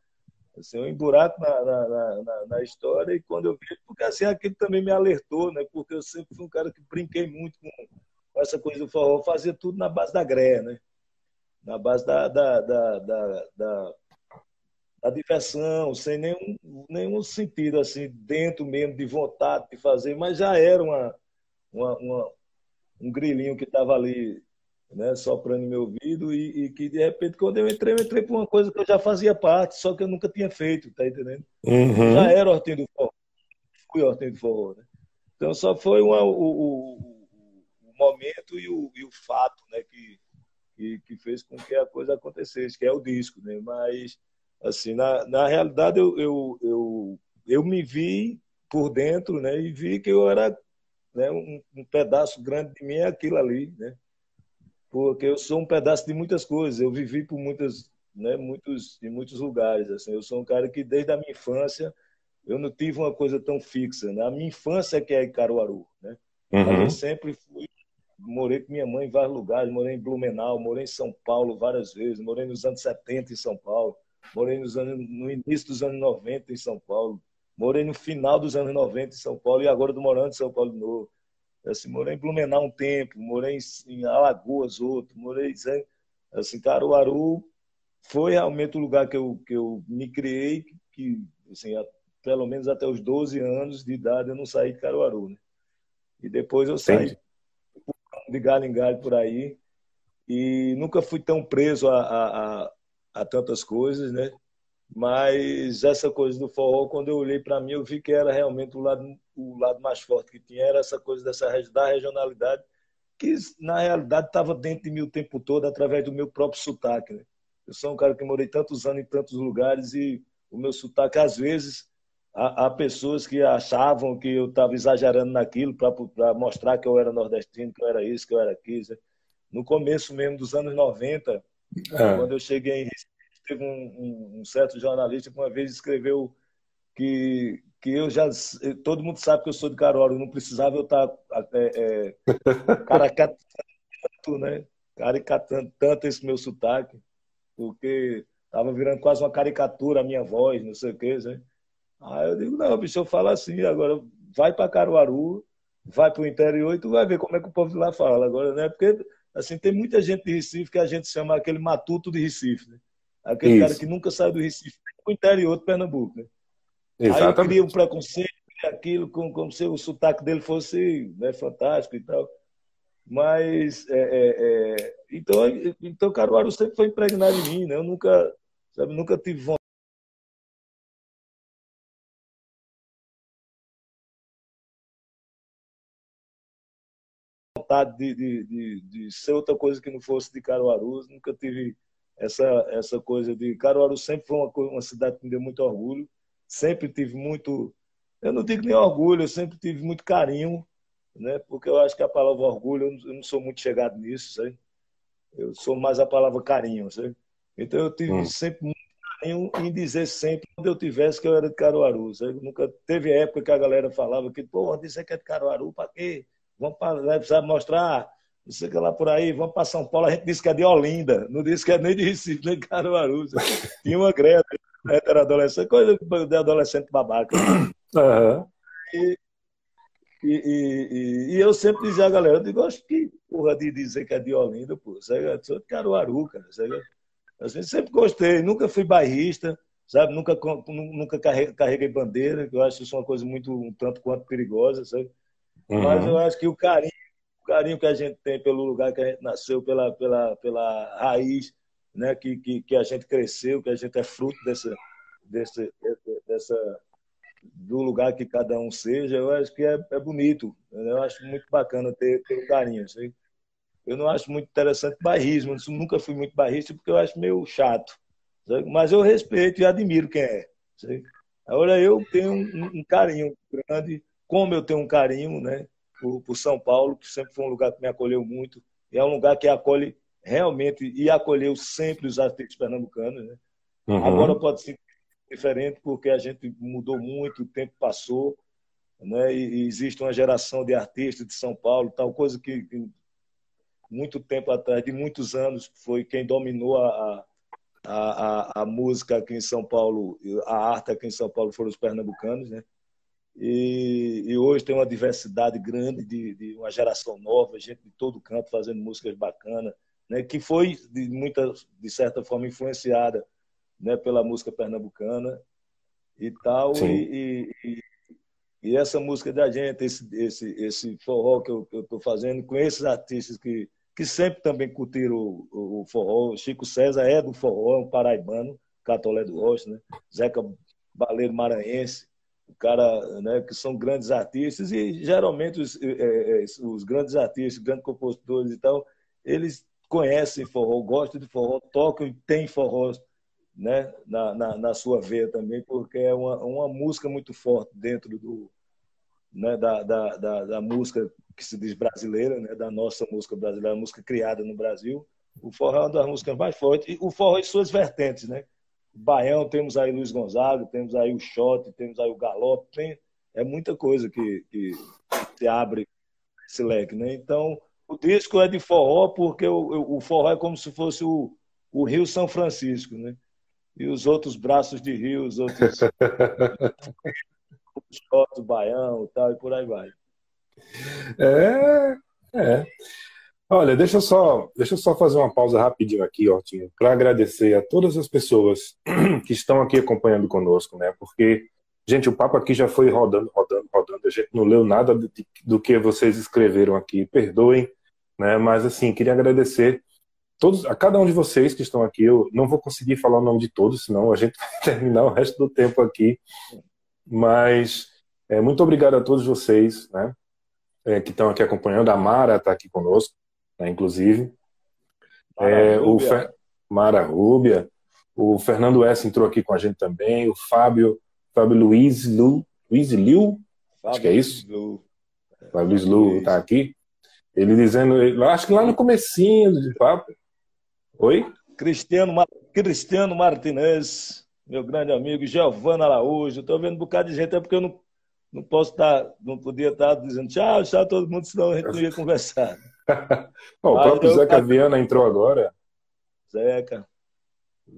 Speaker 1: Assim, eu emburaco na, na, na, na, história e quando eu vi, porque assim, aquilo também me alertou, né? Porque eu sempre fui um cara que brinquei muito com, essa coisa do forró, fazia tudo na base da greia, né? Na base da, da, da, da, da, da diversão, sem nenhum, nenhum sentido, assim, dentro mesmo de vontade de fazer, mas já era uma, uma, uma um grilinho que estava ali né, soprando meu ouvido e, e, que de repente quando eu entrei, eu entrei por uma coisa que eu já fazia parte, só que eu nunca tinha feito, tá entendendo? Uhum. Já era Hortinho do Forró, fui Hortinho do Forró, né? Então só foi uma, o, o, o, momento e o, e o fato, né, que, que, que, fez com que a coisa acontecesse, que é o disco, né? Mas assim, na, na realidade eu, eu, eu, eu me vi por dentro, né, e vi que eu era né, um, um pedaço grande de mim é aquilo ali, né? Porque eu sou um pedaço de muitas coisas. Eu vivi por muitas, né, muitos, em muitos lugares. Assim, eu sou um cara que desde a minha infância eu não tive uma coisa tão fixa. Né? A minha infância que é em Caruaru, né? Uhum. Eu sempre fui, morei com minha mãe em vários lugares. Morei em Blumenau, morei em São Paulo várias vezes. Morei nos anos 70 em São Paulo. Morei nos anos, no início dos anos 90 em São Paulo. Morei no final dos anos 90 em São Paulo e agora estou morando em São Paulo de novo. Assim, morei em Blumenau um tempo, morei em Alagoas outro, morei assim, Caruaru foi realmente o lugar que eu, que eu me criei, que assim, pelo menos até os 12 anos de idade eu não saí de Caruaru, né? E depois eu saí Entendi. de galho em galho por aí e nunca fui tão preso a, a, a, a tantas coisas, né? Mas essa coisa do forró, quando eu olhei para mim, eu vi que era realmente o lado, o lado mais forte que tinha, era essa coisa dessa, da regionalidade, que na realidade estava dentro de mim o tempo todo, através do meu próprio sotaque. Né? Eu sou um cara que morei tantos anos em tantos lugares e o meu sotaque, às vezes, há, há pessoas que achavam que eu estava exagerando naquilo para mostrar que eu era nordestino, que eu era isso, que eu era aquilo. Né? No começo mesmo dos anos 90, é. quando eu cheguei em Recife, teve um, um, certo jornalista que uma vez escreveu que, que eu já. Todo mundo sabe que eu sou de Caruaru, não precisava eu estar tá, é, é, né, caricatando tanto esse meu sotaque, porque estava virando quase uma caricatura a minha voz, não sei o quê. Né? Aí eu digo, não, bicho, eu falo assim, agora vai para Caruaru, vai para o interior e tu vai ver como é que o povo de lá fala. Agora, né? Porque assim, tem muita gente de Recife que a gente chama aquele matuto de Recife, né? Aquele Isso. cara que nunca sai do Recife, para o interior de Pernambuco, né? Exatamente. Aí cria um preconceito, aquilo como, como se o sotaque dele fosse né, fantástico e tal. Mas, é, é, é, então, então Caruaru sempre foi impregnado em mim, né? Eu nunca, sabe, nunca tive vontade vontade de, de, de, de, ser outra coisa que não fosse de Caruaru. Nunca tive essa, essa coisa de. Caruaru sempre foi uma, uma cidade que me deu muito orgulho. Sempre tive muito. Eu não digo nem orgulho, eu sempre tive muito carinho, né? porque eu acho que a palavra orgulho, eu não sou muito chegado nisso, sabe? Eu sou mais a palavra carinho, sabe? Então eu tive hum. sempre muito carinho em dizer sempre, onde eu tivesse, que eu era de Caruaru. Sabe? Nunca teve época que a galera falava que, pô, onde você quer de Caruaru, para quê? vamos para, mostrar, não sei o que lá por aí, vamos para São Paulo, a gente disse que é de Olinda, não disse que é nem de Recife, nem de Caruaru. Tinha uma greve, era adolescente, coisa de adolescente babaca. Uhum. E, e, e, e, eu sempre dizia a galera, eu digo, acho que porra de dizer que é de Olinda, pô, eu sou de Caruaru, cara. Sabe? Assim, sempre gostei, nunca fui bairrista, sabe? Nunca, nunca carreguei bandeira, que eu acho isso uma coisa muito um tanto quanto perigosa, sabe? Uhum. Mas eu acho que o carinho, carinho que a gente tem pelo lugar que a gente nasceu, pela, pela, pela raiz, né, que, que, que a gente cresceu, que a gente é fruto dessa, dessa, dessa do lugar que cada um seja, eu acho que é, é bonito. Eu acho muito bacana ter, ter um carinho. Sabe? Eu não acho muito interessante bairrismo, eu nunca fui muito bairrista porque eu acho meio chato. Mas eu respeito e admiro quem é. Sabe? Agora eu tenho um, um carinho grande como eu tenho um carinho né, por, por, São Paulo, que sempre foi um lugar que me acolheu muito, e é um lugar que acolhe realmente e acolheu sempre os artistas pernambucanos. Né? Uhum. Agora pode ser diferente porque a gente mudou muito, o tempo passou, né? e, e existe uma geração de artistas de São Paulo, tal coisa que, que muito tempo atrás, de muitos anos, foi quem dominou a, a, a, a, música aqui em São Paulo, a arte aqui em São Paulo foram os pernambucanos, né? E, e, hoje tem uma diversidade grande de, de, uma geração nova, gente de todo canto fazendo músicas bacanas, né, que foi de muita, de certa forma influenciada, né, pela música pernambucana e tal. E, e, e, essa música da gente, esse esse esse forró que eu estou fazendo com esses artistas que que sempre também curtiram o, o, forró. Chico César é do forró, é um paraibano, Catolé do Rocha, né? Zeca Baleiro Maranhense o cara, né, que são grandes artistas e geralmente os, é, os grandes artistas, grandes compositores e tal, eles conhecem forró, gostam de forró, tocam e têm forró né, na, na, na, sua veia também, porque é uma, uma música muito forte dentro do, né, da, da, da, da, música que se diz brasileira, né, da nossa música brasileira, a música criada no Brasil. O forró é uma das músicas mais fortes, e o forró em suas vertentes, né? Baião, temos aí Luiz Gonzaga, temos aí o Shot, temos aí o Galope, tem, é muita coisa que, que se abre esse leque, né? Então, o disco é de forró porque o, o forró é como se fosse o, o Rio São Francisco, né? E os outros braços de rio, os outros o Baião, tal e por aí vai.
Speaker 4: É, é. Olha, deixa eu só, deixa eu só fazer uma pausa rapidinho aqui, Ortinho, para agradecer a todas as pessoas que estão aqui acompanhando conosco, né? Porque, gente, o papo aqui já foi rodando, rodando, rodando. A gente não leu nada do, do que vocês escreveram aqui. Perdoem, né? Mas assim, queria agradecer todos, a cada um de vocês que estão aqui. Eu não vou conseguir falar o nome de todos, senão a gente vai terminar o resto do tempo aqui. Mas é, muito obrigado a todos vocês, né? É, que estão aqui acompanhando. A Mara está aqui conosco né, inclusive. Mara, é, o Fer... Mara Rúbia, o Fernando S. entrou aqui com a gente também, o Fábio, Fábio Luiz Lu, Luiz Liu, Fábio acho que é isso. Lu. Fábio Luiz Lu está aqui. Ele dizendo, acho que lá no comecinho de papo. Oi?
Speaker 1: Cristiano, Cristiano Martinez, meu grande amigo, Giovana Araújo. Estou vendo um bocado de gente, é porque eu não, não posso estar, não podia estar dizendo tchau, tchau, todo mundo, senão a gente não ia conversar.
Speaker 4: o próprio Zeca Viana entrou agora.
Speaker 1: Zeca.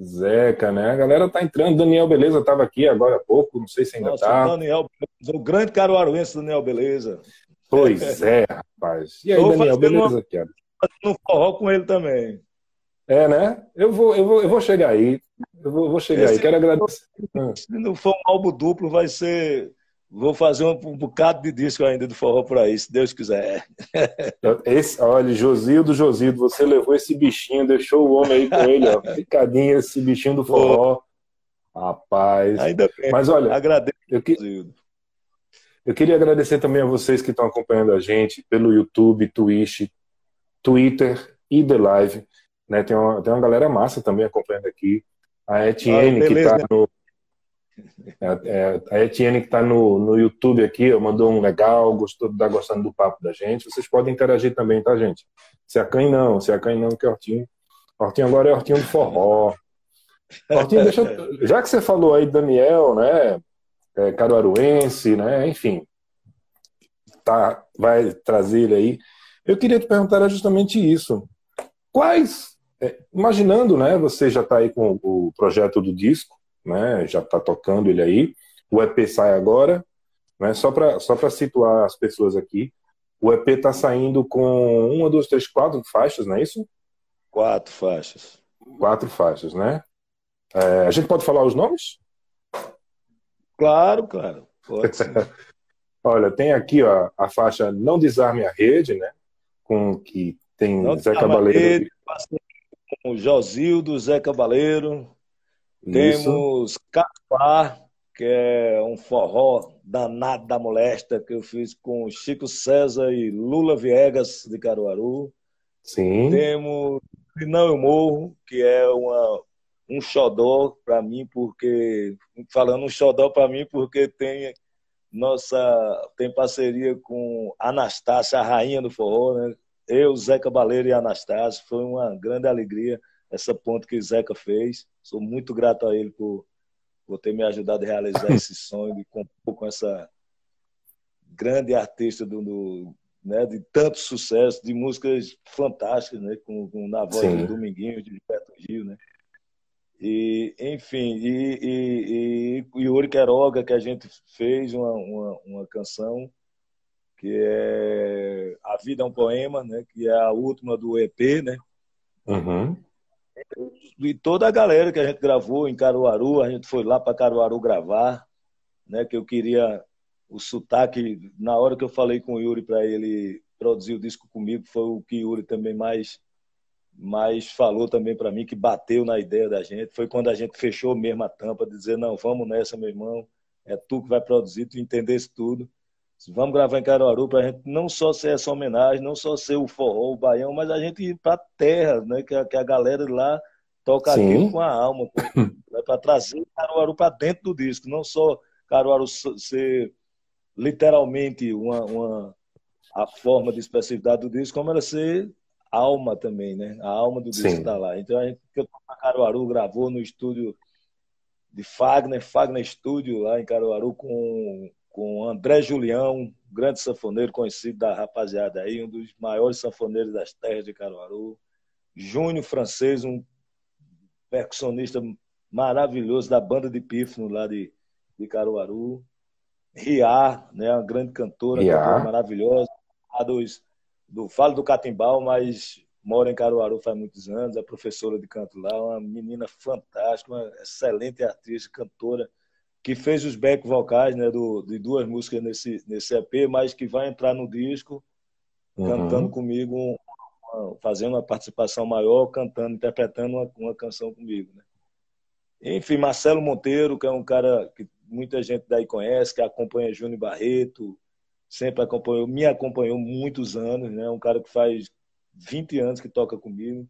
Speaker 4: Zeca, né? A galera tá entrando. Daniel Beleza estava aqui agora há pouco, não sei se ainda Nossa, tá.
Speaker 1: Daniel, o grande caruaruense Daniel Beleza.
Speaker 4: Pois é, rapaz. E aí, Daniel, beleza, cara?
Speaker 1: Um forró com ele também.
Speaker 4: É, né? Eu vou, eu vou, eu vou chegar aí. Eu vou, vou chegar Esse aí. Quero agradecer.
Speaker 1: Se não for um álbum duplo, vai ser. Vou fazer um, um bocado de disco ainda do forró por aí, se Deus quiser.
Speaker 4: Esse, olha, Josildo, Josildo, você levou esse bichinho, deixou o homem aí com ele, ó. Picadinho, esse bichinho do forró. Rapaz.
Speaker 1: Ainda bem.
Speaker 4: Mas olha,
Speaker 1: agradeço,
Speaker 4: eu, que, eu queria agradecer também a vocês que estão acompanhando a gente pelo YouTube, Twitch, Twitter e The Live. Né? Tem, uma, tem uma galera massa também acompanhando aqui. A Etienne, ah, que está no. É, é, a Etienne, que está no, no YouTube aqui, mandou um legal, gostou, tá gostando do papo da gente. Vocês podem interagir também, tá, gente? Se acanhe não, se acanhe não, que é Hortinho. Hortinho agora é Hortinho do forró. Hortinho, deixa, já que você falou aí, Daniel, né? É, caruaruense, né? Enfim, tá, vai trazer ele aí. Eu queria te perguntar justamente isso. Quais é, imaginando, né, você já está aí com o projeto do disco, né, já está tocando ele aí, o EP sai agora, né, só para só situar as pessoas aqui, o EP está saindo com uma, duas, três, quatro faixas, não é isso?
Speaker 1: Quatro faixas.
Speaker 4: Quatro faixas, né? É, a gente pode falar os nomes?
Speaker 1: Claro, claro. Pode
Speaker 4: Olha, tem aqui ó, a faixa Não Desarme a Rede, né? Com que tem Não Zé Cabaleiro
Speaker 1: com Josildo, Zé Cabaleiro. Isso. Temos Capar, que é um forró danado da molesta que eu fiz com Chico César e Lula Viegas de Caruaru.
Speaker 4: Sim.
Speaker 1: Temos Não Eu Morro, que é uma, um xodó para mim, porque falando um xodó para mim porque tem nossa tem parceria com Anastácia, a rainha do forró, né? eu, Zeca Baleiro e Anastácio. Foi uma grande alegria essa ponte que o Zeca fez. Sou muito grato a ele por, por ter me ajudado a realizar esse sonho de compor com essa grande artista do, do né, de tanto sucesso, de músicas fantásticas, né, com, com na voz Sim. do Dominguinho, de Gilberto Gil, né? E, enfim, e, e, e, Yuri Queiroga, que a gente fez uma, uma, uma canção que é A Vida é um Poema, né? que é a última do EP, né?
Speaker 4: Uhum.
Speaker 1: E toda a galera que a gente gravou em Caruaru, a gente foi lá para Caruaru gravar, né? Que eu queria o sotaque. Na hora que eu falei com o Yuri para ele produzir o disco comigo, foi o que o Yuri também mais mais falou também para mim que bateu na ideia da gente. Foi quando a gente fechou mesmo a tampa, dizer não, vamos nessa, meu irmão. É tu que vai produzir, tu entendesse tudo. Vamos gravar em Caruaru para a gente não só ser essa homenagem, não só ser o forró, o baião, mas a gente ir para a terra, né? Que a, que a galera lá toca Sim. aquilo com a alma, né, para trazer Caruaru para dentro do disco, não só Caruaru ser literalmente uma, uma a forma de expressividade do disco, como ela ser alma também, né? A alma do disco está lá. Então a gente que eu Caruaru gravou no estúdio de Fagner, Fagner Studio lá em Caruaru com com André Julião, grande sanfoneiro conhecido da rapaziada aí, um dos maiores sanfoneiros das terras de Caruaru. Júnior Francês, um percussionista maravilhoso da banda de pífano lá de, de Caruaru. Riá, né, uma grande cantora, cantora maravilhosa, a dos, do Falo do Catimbau, mas mora em Caruaru faz muitos anos, é professora de canto lá, uma menina fantástica, uma excelente atriz, cantora, que fez os back vocais né, do, de duas músicas nesse, nesse EP, mas que vai entrar no disco uhum. cantando comigo, fazendo uma participação maior, cantando, interpretando uma, uma canção comigo. Né? Enfim, Marcelo Monteiro, que é um cara que muita gente daí conhece, que acompanha Júnior Barreto, sempre acompanhou, me acompanhou muitos anos, né? Um cara que faz 20 anos que toca comigo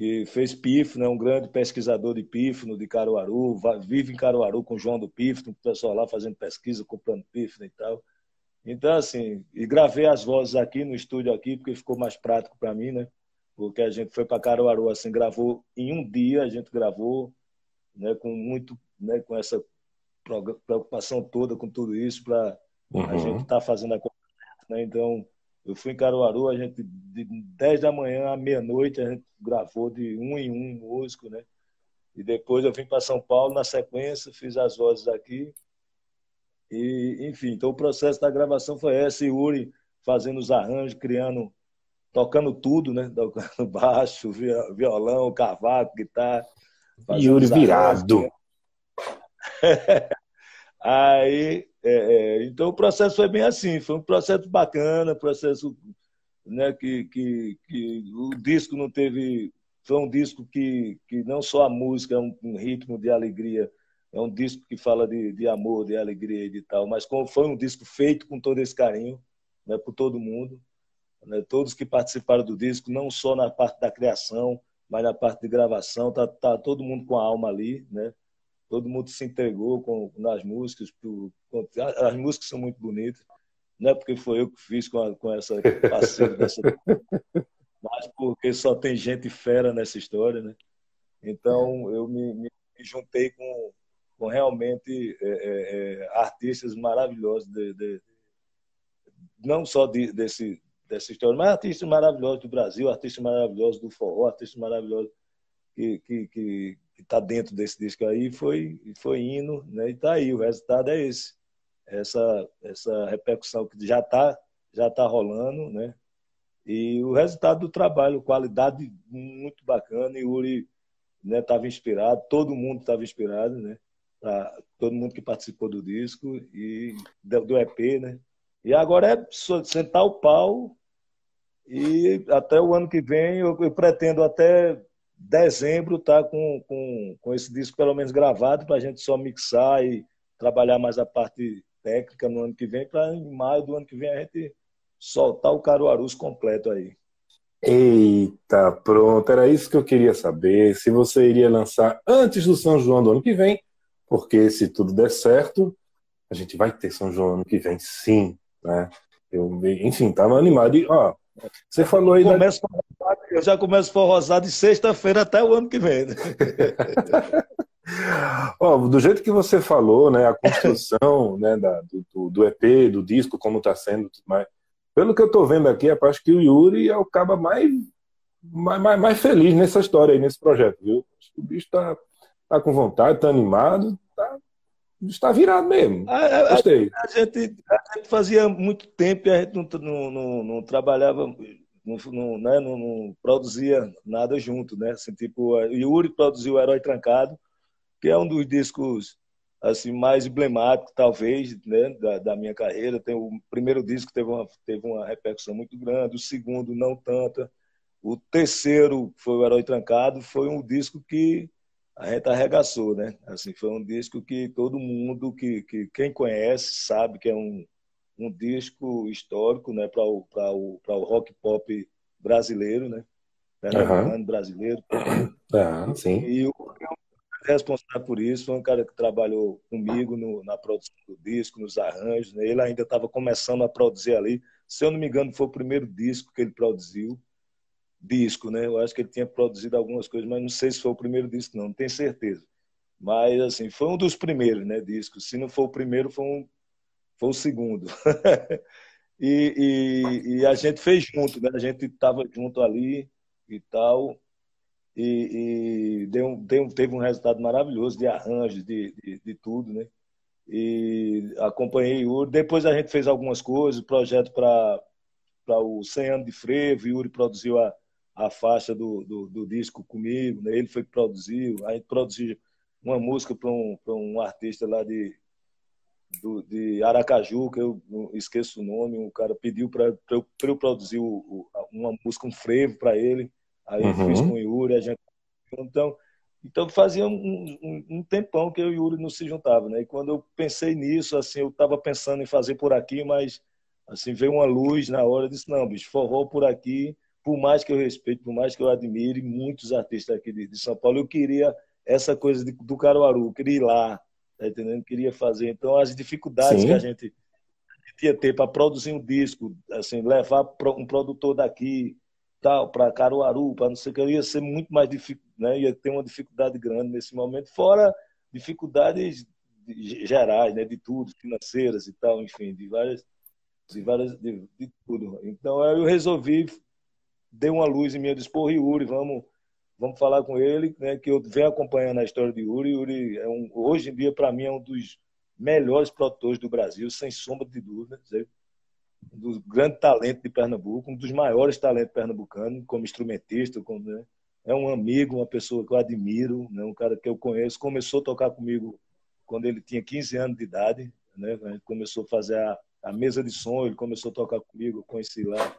Speaker 1: que fez pífano, é um grande pesquisador de pífano de Caruaru, vive em Caruaru com o João do Pífano, o pessoal lá fazendo pesquisa, comprando pífano e tal. Então, assim, e gravei as vozes aqui no estúdio aqui, porque ficou mais prático para mim, né? Porque a gente foi para Caruaru, assim, gravou em um dia, a gente gravou, né, com muito, né, com essa preocupação toda com tudo isso para uhum. a gente estar tá fazendo a coisa, né? Então, Eu fui em Caruaru, a gente, de 10 da manhã à meia-noite, a gente gravou de um em um músico, né? E depois eu vim para São Paulo na sequência, fiz as vozes aqui. E, enfim, então o processo da gravação foi esse, Yuri fazendo os arranjos, criando, tocando tudo, né? Tocando baixo, violão, cavaco, guitarra.
Speaker 4: Yuri virado.
Speaker 1: Aí, é, é, então o processo foi bem assim, foi um processo bacana, processo né, que, que, que o disco não teve, foi um disco que, que não só a música é um, um ritmo de alegria, é um disco que fala de, de amor, de alegria e de tal, mas como foi um disco feito com todo esse carinho, né, por todo mundo, né, todos que participaram do disco, não só na parte da criação, mas na parte de gravação, tá, tá todo mundo com a alma ali, né? Todo mundo se entregou com, nas músicas. Pro, com, as músicas são muito bonitas. Não é porque foi eu que fiz com, a, com essa parceira dessa. mas porque só tem gente fera nessa história, né? Então eu me, me, juntei com, com realmente é, é, é artistas maravilhosos, de, de, não só de, desse, dessa história, mas artistas maravilhosos do Brasil, artistas maravilhosos do forró, artistas maravilhosos que que está dentro desse disco aí foi, foi indo, né? E está aí, o resultado é esse. Essa, essa repercussão que já está já tá rolando, né? E o resultado do trabalho, qualidade muito bacana. E o Uri estava né, inspirado, todo mundo estava inspirado, né? Todo mundo que participou do disco e do EP, né? E agora é sentar o pau e até o ano que vem eu, eu pretendo até dezembro tá com, com, com esse disco pelo menos gravado para a gente só mixar e trabalhar mais a parte técnica no ano que vem para em maio do ano que vem a gente soltar o Caruarus completo aí.
Speaker 4: Eita, pronto, era isso que eu queria saber. Se você iria lançar antes do São João do ano que vem, porque se tudo der certo, a gente vai ter São João ano que vem, sim, né? Eu, enfim, tava animado. E, ó, você falou aí.
Speaker 1: Começo da... Eu já começo forrosado de sexta-feira até o ano que vem. Né?
Speaker 4: oh, do jeito que você falou, né, a construção né, da, do, do, EP, do disco, como está sendo, mais. Pelo que eu estou vendo aqui, acho que o Yuri é o cara mais, mais, mais, feliz nessa história aí, nesse projeto, viu? Acho que o bicho está tá com vontade, está animado, está está virado mesmo. Gostei.
Speaker 1: A, a, a, gente, a, gente, fazia muito tempo e a gente não, não, não, não trabalhava, não, não, né, não, produzia nada junto, né? Assim, tipo, o Yuri produziu o Herói Trancado, que é um dos discos assim mais emblemáticos, talvez, né, da, da minha carreira. Tem o primeiro disco teve uma teve uma repercussão muito grande, o segundo não tanta. O terceiro foi o Herói Trancado, foi um disco que a gente arregaçou, né? Assim, foi um disco que todo mundo, que, que quem conhece, sabe que é um, um disco histórico, né? Para o, o, o rock pop brasileiro, né? Pernambucano, uhum. brasileiro.
Speaker 4: Ah, sim.
Speaker 1: E o responsável por isso foi um cara que trabalhou comigo no, na produção do disco, nos arranjos. Né? Ele ainda estava começando a produzir ali. Se eu não me engano, foi o primeiro disco que ele produziu disco, né? Eu acho que ele tinha produzido algumas coisas, mas não sei se foi o primeiro disco, não, não tenho certeza. Mas, assim, foi um dos primeiros, né, discos. Se não for o primeiro, foi, um, foi o segundo. e, e, e, a gente fez junto, né? A gente estava junto ali e tal. E, e deu, deu, teve um resultado maravilhoso de arranjos, de, de, de tudo, né? E acompanhei o Yuri. Depois a gente fez algumas coisas, projeto para o 100 anos de frevo. Yuri produziu a, a faixa do, do, do disco comigo, né? ele foi que produziu, a gente produziu uma música para um, um artista lá de, do, de Aracaju, que eu esqueço o nome, o cara pediu para eu, eu, produzir o, o, uma música, um frevo para ele, aí uhum. fiz com o Yuri, a gente... Então, então fazia um, um, um, tempão que eu e o Yuri não se juntava, né? E quando eu pensei nisso, assim, eu estava pensando em fazer por aqui, mas assim veio uma luz na hora, eu disse não, bicho, forró por aqui por mais que eu respeite, por mais que eu admire muitos artistas aqui de, de São Paulo, eu queria essa coisa de, do Caruaru, eu queria ir lá, tá entendendo? Queria fazer. Então, as dificuldades Sim. que a gente ia ter para produzir um disco, assim, levar um produtor daqui, tal, para Caruaru, para não sei o que, ia ser muito mais difícil, né? Ia ter uma dificuldade grande nesse momento, fora dificuldades gerais, né? De tudo, financeiras e tal, enfim, de várias de, várias, de, de tudo. Então eu resolvi, dei uma luz em minha dispor, Yuri, vamos, vamos falar com ele, né, que eu venho acompanhando a história de Yuri. Yuri é um, hoje em dia, para mim, é um dos melhores produtores do Brasil, sem sombra de dúvida. Um dos grandes talentos de Pernambuco, um dos maiores talentos pernambucanos, como instrumentista, como, né, é um amigo, uma pessoa que eu admiro, né, um cara que eu conheço. Começou a tocar comigo quando ele tinha 15 anos de idade, né, começou a fazer a, a mesa de som, ele começou a tocar comigo, eu conheci lá.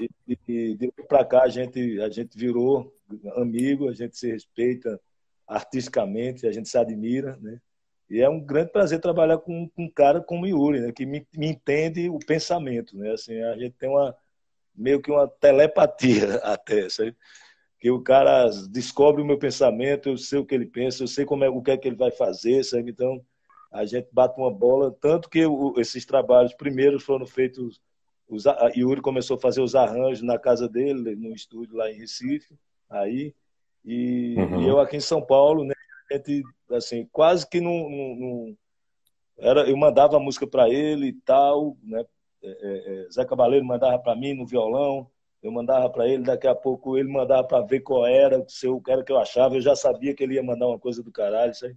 Speaker 1: E, e, de para cá a gente, a gente virou amigo, a gente se respeita artisticamente, a gente se admira, né? E é um grande prazer trabalhar com, com um cara como o Yuri, né? que me, me entende o pensamento. Né? Assim, a gente tem uma meio que uma telepatia até, sabe? que o cara descobre o meu pensamento, eu sei o que ele pensa, eu sei como é o que é que ele vai fazer, sabe? Então a gente bate uma bola, tanto que esses trabalhos primeiros foram feitos, os, Yuri começou a fazer os arranjos na casa dele, no estúdio lá em Recife, aí, e, uhum. e eu aqui em São Paulo, né? A gente, assim, quase que não, não, não era, eu mandava a música para ele e tal, né? É, é, é Zé Cabaleiro mandava para mim no violão, eu mandava para ele, daqui a pouco ele mandava para ver qual era, se eu era que eu achava, eu já sabia que ele ia mandar uma coisa do caralho, isso aí.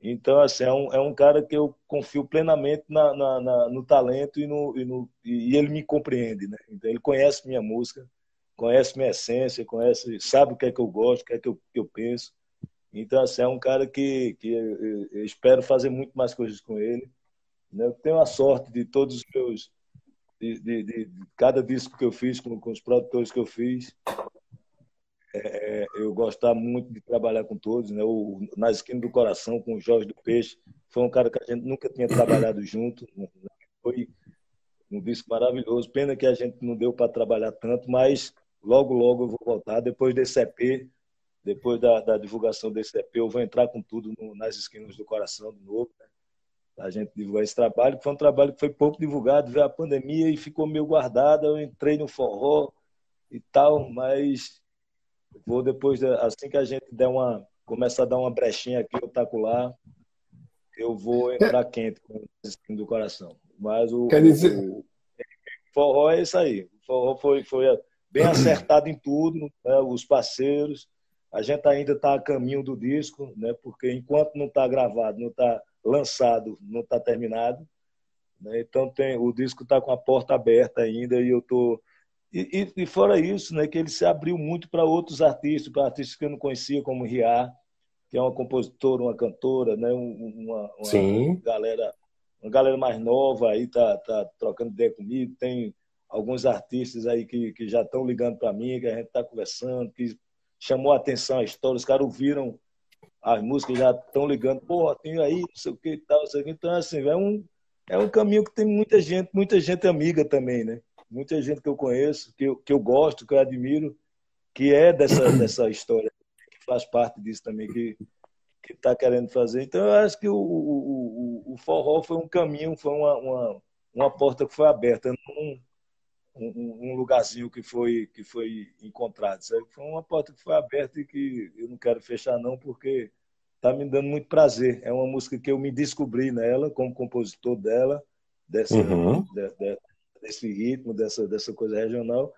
Speaker 1: Então, assim, é um, é um cara que eu confio plenamente na, na, na no talento e, no, e, no, e ele me compreende, né? Então, ele conhece minha música, conhece minha essência, conhece, sabe o que é que eu gosto, o que é que eu, que eu penso. Então, assim, é um cara que, que eu, eu espero fazer muito mais coisas com ele. Né? Eu tenho a sorte de todos os meus de, de, de, cada disco que eu fiz, com, com os produtores que eu fiz. É, eu gostava muito de trabalhar com todos, né? O, na esquina do coração com o Jorge do Peixe, foi um cara que a gente nunca tinha trabalhado junto, né? foi um disco maravilhoso. Pena que a gente não deu para trabalhar tanto, mas logo logo eu vou voltar depois desse EP, depois da, da divulgação desse EP, eu vou entrar com tudo no, nas esquinas do coração de novo. Né? a gente divulgar esse trabalho, que foi um trabalho que foi pouco divulgado, veio a pandemia e ficou meio guardado. Eu entrei no forró e tal, mas vou depois, assim que a gente der uma, começar a dar uma brechinha aqui, lá, eu vou entrar quente com o do coração. Mas o, Quer dizer... o, o forró é isso aí. O forró foi, foi bem acertado em tudo, né? os parceiros. A gente ainda está a caminho do disco, né? porque enquanto não está gravado, não está lançado, não está terminado. Né? Então tem, o disco está com a porta aberta ainda e eu tô e, e, e, fora isso, né, que ele se abriu muito para outros artistas, para artistas que eu não conhecia como Ria, que é uma compositora, uma cantora, né, uma, uma Sim. galera, uma galera mais nova aí tá, tá trocando ideia comigo. Tem alguns artistas aí que, que já estão ligando para mim, que a gente está conversando, que chamou a atenção a história, os caras ouviram as músicas já estão ligando, pô, tem aí, não sei o que e tal, sei o que. Então, assim, é um, é um caminho que tem muita gente, muita gente amiga também, né? Muita gente que eu conheço, que eu, que eu gosto, que eu admiro, que é dessa, dessa história, que faz parte disso também, que que está querendo fazer. Então, eu acho que o, o, o, o forró foi um caminho, foi uma, uma, uma porta que foi aberta, não um, um, lugarzinho que foi que foi encontrado. Sabe? Foi uma porta que foi aberta e que eu não quero fechar não, porque está me dando muito prazer. É uma música que eu me descobri nela como compositor dela, dessa, uhum. de, de, desse ritmo, dessa dessa coisa regional,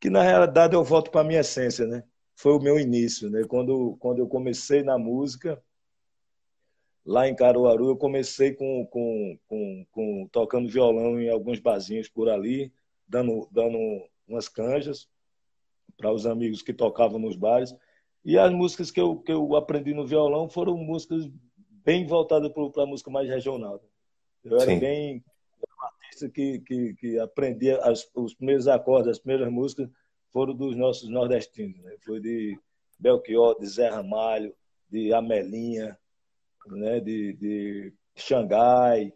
Speaker 1: que na realidade eu volto para a minha essência, né? Foi o meu início, né? Quando quando eu comecei na música lá em Caruaru, eu comecei com, com, com, com tocando violão em alguns barzinhos por ali dando, dando umas canjas para os amigos que tocavam nos bares. E as músicas que eu, que eu aprendi no violão foram músicas bem voltadas para a música mais regional. Eu era Sim. bem que, que, que aprendia as, os primeiros acordes, as primeiras músicas foram dos nossos nordestinos. Né? Foi de Belchior, de Zé Ramalho, de Amelinha, né? de, de Xangai,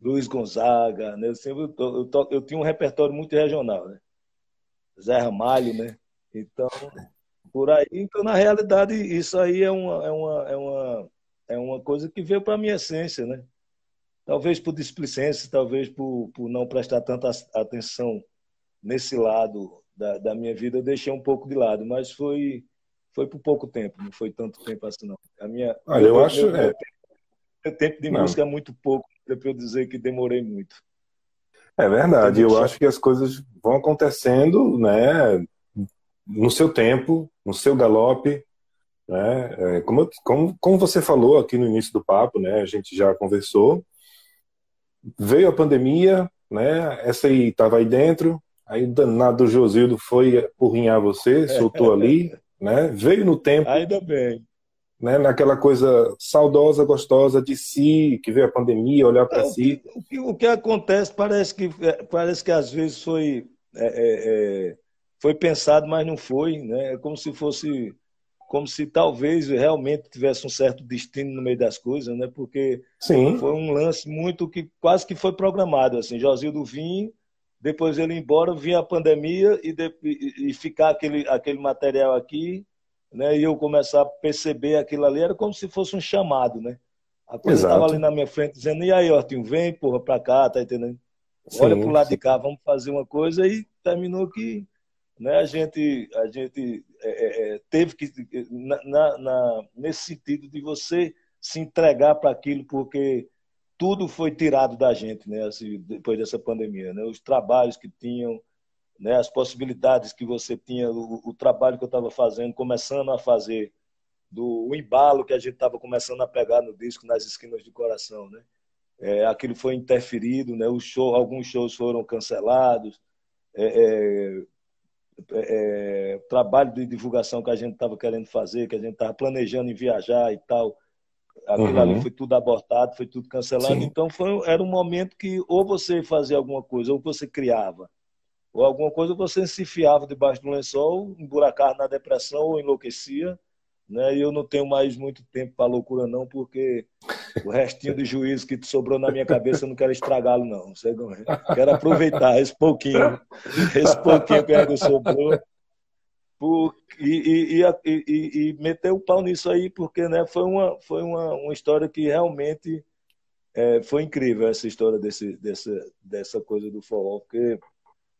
Speaker 1: Luiz Gonzaga, né? Eu, sempre, eu, eu, eu, tinha um repertório muito regional, né? Zé Ramalho, né? Então, por aí. Então, na realidade, isso aí é uma, é uma, é uma, é uma coisa que veio para a minha essência, né? Talvez por displicência, talvez por, por não prestar tanta atenção nesse lado da, da minha vida, eu deixei um pouco de lado, mas foi foi por pouco tempo, não foi tanto tempo assim não. A minha,
Speaker 4: Olha, eu, eu acho meu, é...
Speaker 1: meu tempo de não. música é muito pouco para eu dizer que demorei muito.
Speaker 4: É verdade, eu acho que as coisas vão acontecendo, né, no seu tempo, no seu galope, né, é, como, como, como você falou aqui no início do papo, né, a gente já conversou, veio a pandemia, né, essa aí estava aí dentro, aí o danado Josildo foi porrinhar você, soltou ali, né, veio no tempo.
Speaker 1: Ainda bem
Speaker 4: né, naquela coisa saudosa, gostosa de si, que veio a pandemia, olhar para é, si.
Speaker 1: O que, o que, acontece parece que, é, parece que às vezes foi, é, é, é, foi pensado, mas não foi. Né? É como se fosse, como se talvez realmente tivesse um certo destino no meio das coisas, né? porque
Speaker 4: Sim.
Speaker 1: foi um lance muito que quase que foi programado. Assim, Josildo vinha, depois ele ir embora, vinha a pandemia e, de, e, e ficar aquele, aquele material aqui né, e eu começar a perceber aquilo ali, era como se fosse um chamado, né? A coisa estava ali na minha frente dizendo, e aí, Hortinho, vem, porra, para cá, tá entendendo? Olha para o lado sim. de cá, vamos fazer uma coisa, e terminou que né, a gente, a gente é, é, é teve que, na, na, nesse sentido de você se entregar para aquilo, porque tudo foi tirado da gente, né, assim, depois dessa pandemia, né? Os trabalhos que tinham, né, as possibilidades que você tinha, o, o trabalho que eu estava fazendo, começando a fazer, do o embalo que a gente estava começando a pegar no disco nas esquinas do coração, né? É, aquilo foi interferido, né? O show, alguns shows foram cancelados, é, é, é trabalho de divulgação que a gente estava querendo fazer, que a gente estava planejando em viajar e tal, aquilo uhum. ali foi tudo abortado, foi tudo cancelado. Sim. Então foi, era um momento que ou você fazia alguma coisa, ou você criava ou alguma coisa, você se enfiava debaixo do lençol, emburacava na depressão ou enlouquecia. Né? E eu não tenho mais muito tempo para loucura, não, porque o restinho de juízo que sobrou na minha cabeça eu não quero estragá-lo, não. Quero aproveitar esse pouquinho, esse pouquinho que ainda sobrou. Por, e, e, e, e, meter o pau nisso aí, porque né, foi, uma, foi uma, uma história que realmente é, foi incrível essa história desse, dessa, dessa coisa do forró, porque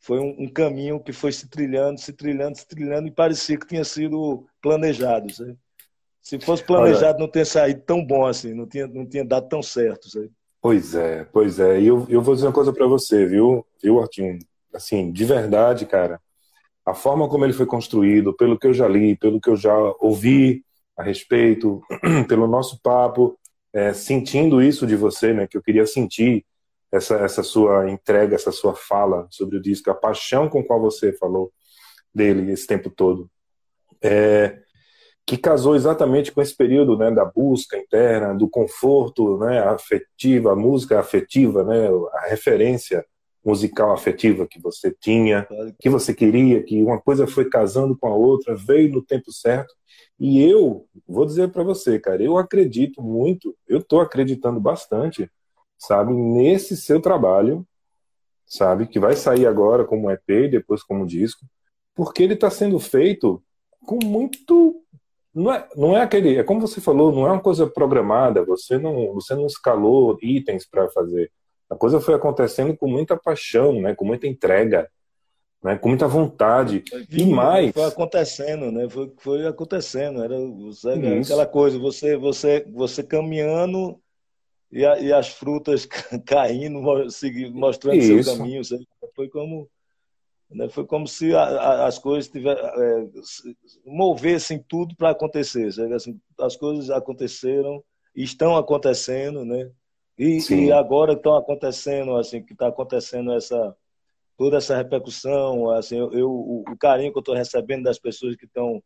Speaker 1: foi um, um, caminho que foi se trilhando, se trilhando, se trilhando, e parecia que tinha sido planejado. Sabe? Se fosse planejado, Olha, não tinha saído tão bom assim, não tinha, não tinha dado tão certo. Sabe?
Speaker 4: Pois é, pois é. E eu, eu vou dizer uma coisa para você, viu, viu, Artinho? Assim, de verdade, cara, a forma como ele foi construído, pelo que eu já li, pelo que eu já ouvi a respeito, pelo nosso papo, é, sentindo isso de você, né, que eu queria sentir essa, essa sua entrega, essa sua fala sobre o disco, a paixão com qual você falou dele esse tempo todo, é, que casou exatamente com esse período né, da busca interna, do conforto né, afetivo, a música afetiva, né, a referência musical afetiva que você tinha, que você queria, que uma coisa foi casando com a outra, veio no tempo certo. E eu vou dizer para você, cara, eu acredito muito, eu estou acreditando bastante sabe, nesse seu trabalho, sabe, que vai sair agora como EP e depois como disco, porque ele está sendo feito com muito não é, não é aquele, é como você falou, não é uma coisa programada, você não, você não escalou itens para fazer. A coisa foi acontecendo com muita paixão, né, com muita entrega, né, com muita vontade. Foi, e mais.
Speaker 1: Foi acontecendo, né? Foi, foi acontecendo. Era, era aquela coisa, você, você, você caminhando e, a, e as frutas caindo, mostrando Isso. seu caminho. Foi como, né, foi como se a, a, as coisas tiver, é, movessem tudo para acontecer. Assim, as coisas aconteceram, estão acontecendo, né? E, e agora estão acontecendo, assim, que está acontecendo essa toda essa repercussão, assim, eu, eu o, carinho que eu estou recebendo das pessoas que estão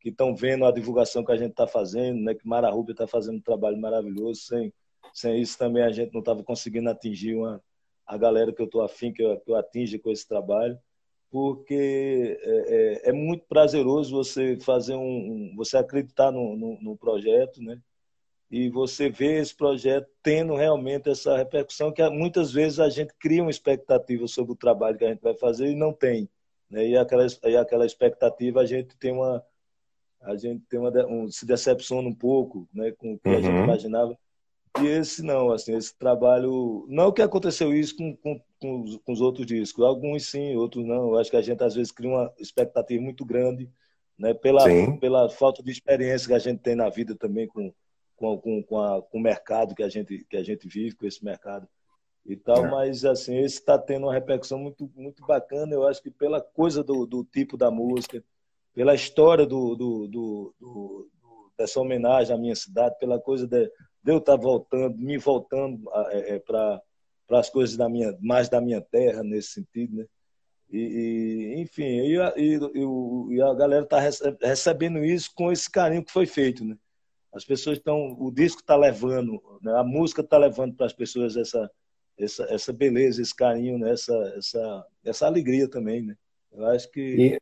Speaker 1: que estão vendo a divulgação que a gente está fazendo, né? Que Mara Rubia está fazendo um trabalho maravilhoso, sem sem isso também a gente não estava conseguindo atingir uma, a galera que eu estou afim que eu, que eu atinja com esse trabalho, porque é, é, é muito prazeroso você fazer um, um você acreditar no, no, no, projeto, né? E você ver esse projeto tendo realmente essa repercussão que muitas vezes a gente cria uma expectativa sobre o trabalho que a gente vai fazer e não tem, né? E aquela, e aquela expectativa a gente tem uma a gente tem uma um, se decepciona um pouco, né, com o que uhum. a gente uhum. imaginava. E esse não, assim, esse trabalho. Não que aconteceu isso com, com, com, os, com os outros discos. Alguns sim, outros não. Eu acho que a gente às vezes cria uma expectativa muito grande, né? Pela, pela falta de experiência que a gente tem na vida também com, com, com, com, a, com o mercado que a, gente, que a gente vive, com esse mercado. e tal, é. mas assim, esse está tendo uma repercussão muito, muito bacana, eu acho que pela coisa do, do tipo da música, pela história do, do, do, do dessa homenagem à minha cidade, pela coisa de, de eu estar voltando, me voltando é, é, para as coisas da minha, mais da minha terra, nesse sentido, né? E, e enfim, e, e, e, a galera está recebendo isso com esse carinho que foi feito, né? As pessoas estão, o disco está levando, né? a música está levando para as pessoas essa, essa, essa beleza, esse carinho, né? essa, essa, essa alegria também, né? Eu acho que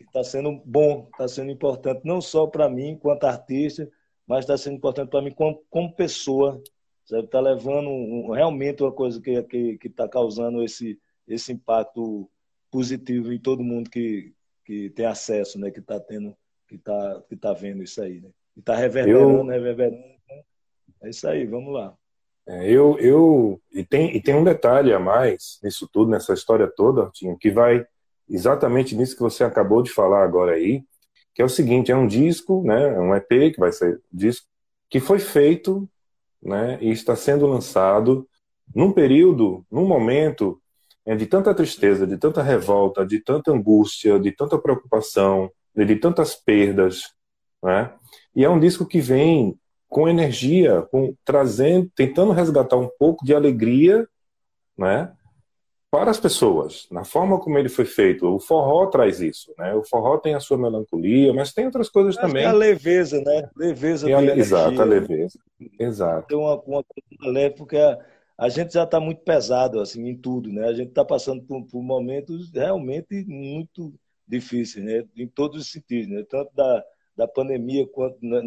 Speaker 1: está sendo bom, está sendo importante, não só para mim, enquanto artista, mas está sendo importante para mim como, como pessoa. Está levando um, realmente uma coisa que está que, que tá causando esse, esse impacto positivo em todo mundo que, que tem acesso, né? que está tendo, que está que tá vendo isso aí. Né? E está reverberando, eu... reverberando. Né? É isso aí, vamos lá.
Speaker 4: É, eu, eu e tem, e tem um detalhe a mais nisso tudo, nessa história toda, Artinho, que vai exatamente nisso que você acabou de falar agora aí, que é o seguinte, é um disco, né, é um EP que vai ser disco que foi feito, né, e está sendo lançado num período, num momento é, de tanta tristeza, de tanta revolta, de tanta angústia, de tanta preocupação, de tantas perdas, né? E é um disco que vem com energia, com trazendo, tentando resgatar um pouco de alegria, né? Para as pessoas, na forma como ele foi feito. O forró traz isso, né? O forró tem a sua melancolia, mas tem outras coisas Acho também. É
Speaker 1: a leveza, né? Leveza
Speaker 4: a, Exato, a leveza. Exato.
Speaker 1: Tem uma, uma coisa leve, porque a, a gente já está muito pesado, assim, em tudo, né? A gente está passando por, por, momentos realmente muito difíceis, né? Em todos os sentidos, né? Tanto da, da pandemia quanto né?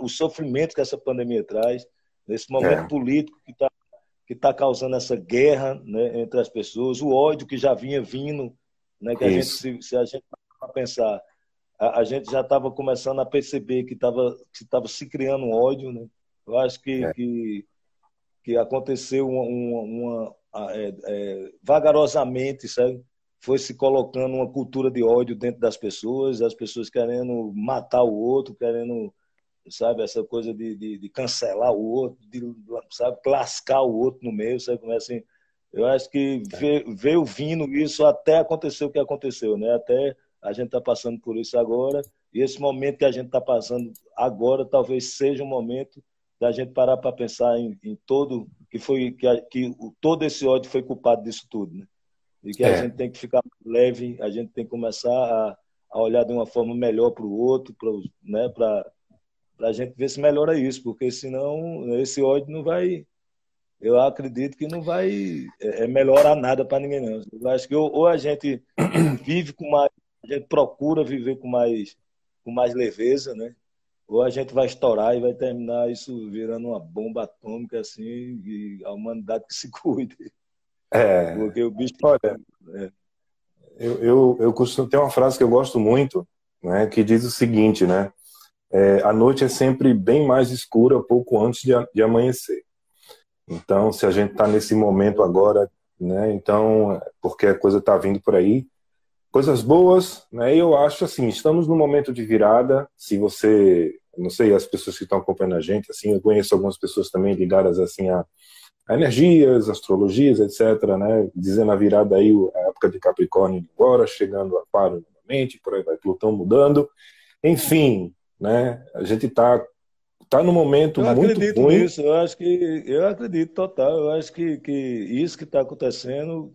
Speaker 1: o sofrimento que essa pandemia traz, nesse momento é. político que está que está causando essa guerra né, entre as pessoas, o ódio que já vinha vindo, né, que a gente, se, se, a gente pensar, a, a gente já estava começando a perceber que estava que tava se criando um ódio, né? Eu acho que, é. que, que, aconteceu uma, uma, é, é, vagarosamente, sabe? foi se colocando uma cultura de ódio dentro das pessoas, as pessoas querendo matar o outro, querendo sabe? Essa coisa de, de, de, cancelar o outro, de, sabe? Lascar o outro no meio, sabe? Como é assim? Eu acho que é. veio vindo isso até acontecer o que aconteceu, né? Até a gente está passando por isso agora, e esse momento que a gente está passando agora talvez seja um momento da gente parar para pensar em, em, todo que foi que, que todo esse ódio foi culpado disso tudo, né? E que é. a gente tem que ficar leve, a gente tem que começar a, a olhar de uma forma melhor para o outro, para né, para para a gente ver se melhora isso, porque senão esse ódio não vai. Eu acredito que não vai é, é melhorar nada para ninguém, não. Eu acho que ou, ou, a gente vive com mais. A gente procura viver com mais, com mais leveza, né? Ou a gente vai estourar e vai terminar isso virando uma bomba atômica, assim, e a humanidade que se cuide.
Speaker 4: É. Porque o bicho. Olha, é. eu, eu, eu costumo ter uma frase que eu gosto muito, né, que diz o seguinte, né? É, a noite é sempre bem mais escura pouco antes de, de amanhecer. Então, se a gente está nesse momento agora, né, então, porque a coisa está vindo por aí, coisas boas, né, eu acho assim, estamos num momento de virada, se você, não sei, as pessoas que estão acompanhando a gente, assim, eu conheço algumas pessoas também ligadas, assim, a, a energias, astrologias, etc., né, dizendo a virada aí, a época de Capricórnio agora, chegando a Aquário novamente, por aí vai Plutão mudando, enfim, né? A gente está tá num momento
Speaker 1: eu
Speaker 4: muito
Speaker 1: acredito ruim. nisso, eu acho que eu acredito total, eu acho que, que isso que está acontecendo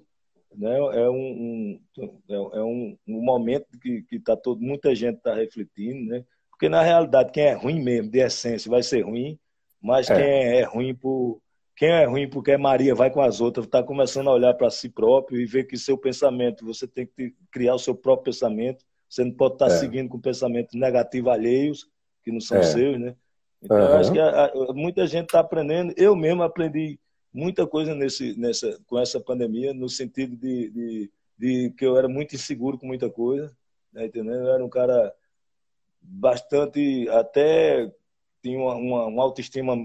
Speaker 1: né, é um, um é, é um, um, momento que, que tá todo, muita gente está refletindo, né? Porque na realidade quem é ruim mesmo, de essência, vai ser ruim, mas é. quem é, é ruim por quem é ruim porque é Maria vai com as outras, está começando a olhar para si próprio e ver que seu pensamento, você tem que criar o seu próprio pensamento você não pode estar é. seguindo com pensamentos negativos alheios, que não são é. seus, né? Então, uhum. acho que a, a, muita gente está aprendendo. Eu mesmo aprendi muita coisa nesse, nessa, com essa pandemia, no sentido de, de, de que eu era muito inseguro com muita coisa, né, entendeu? Eu era um cara bastante, até tinha uma, uma, uma autoestima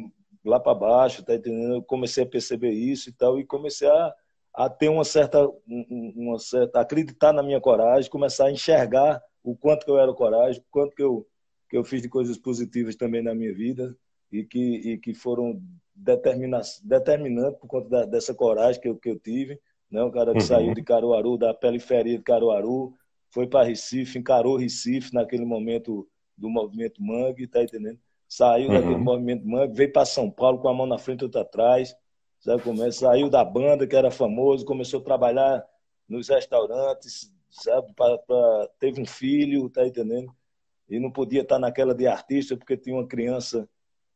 Speaker 1: lá para baixo, tá entendendo? Eu comecei a perceber isso e tal, e comecei a, a ter uma certa, uma certa, acreditar na minha coragem, começar a enxergar o quanto que eu era coragem, o quanto que eu, que eu fiz de coisas positivas também na minha vida e que, e que foram determinante por conta da, dessa coragem que eu, que eu tive. Né? Um cara que uhum. saiu de Caruaru, da periferia de Caruaru, foi para Recife, encarou Recife naquele momento do movimento Mangue, tá entendendo? Saiu uhum. daquele movimento Mangue, veio para São Paulo com a mão na frente e outra atrás. Sabe como é? Saiu da banda, que era famoso, começou a trabalhar nos restaurantes, sabe? Pra, pra, teve um filho, tá entendendo? E não podia estar naquela de artista porque tinha uma criança,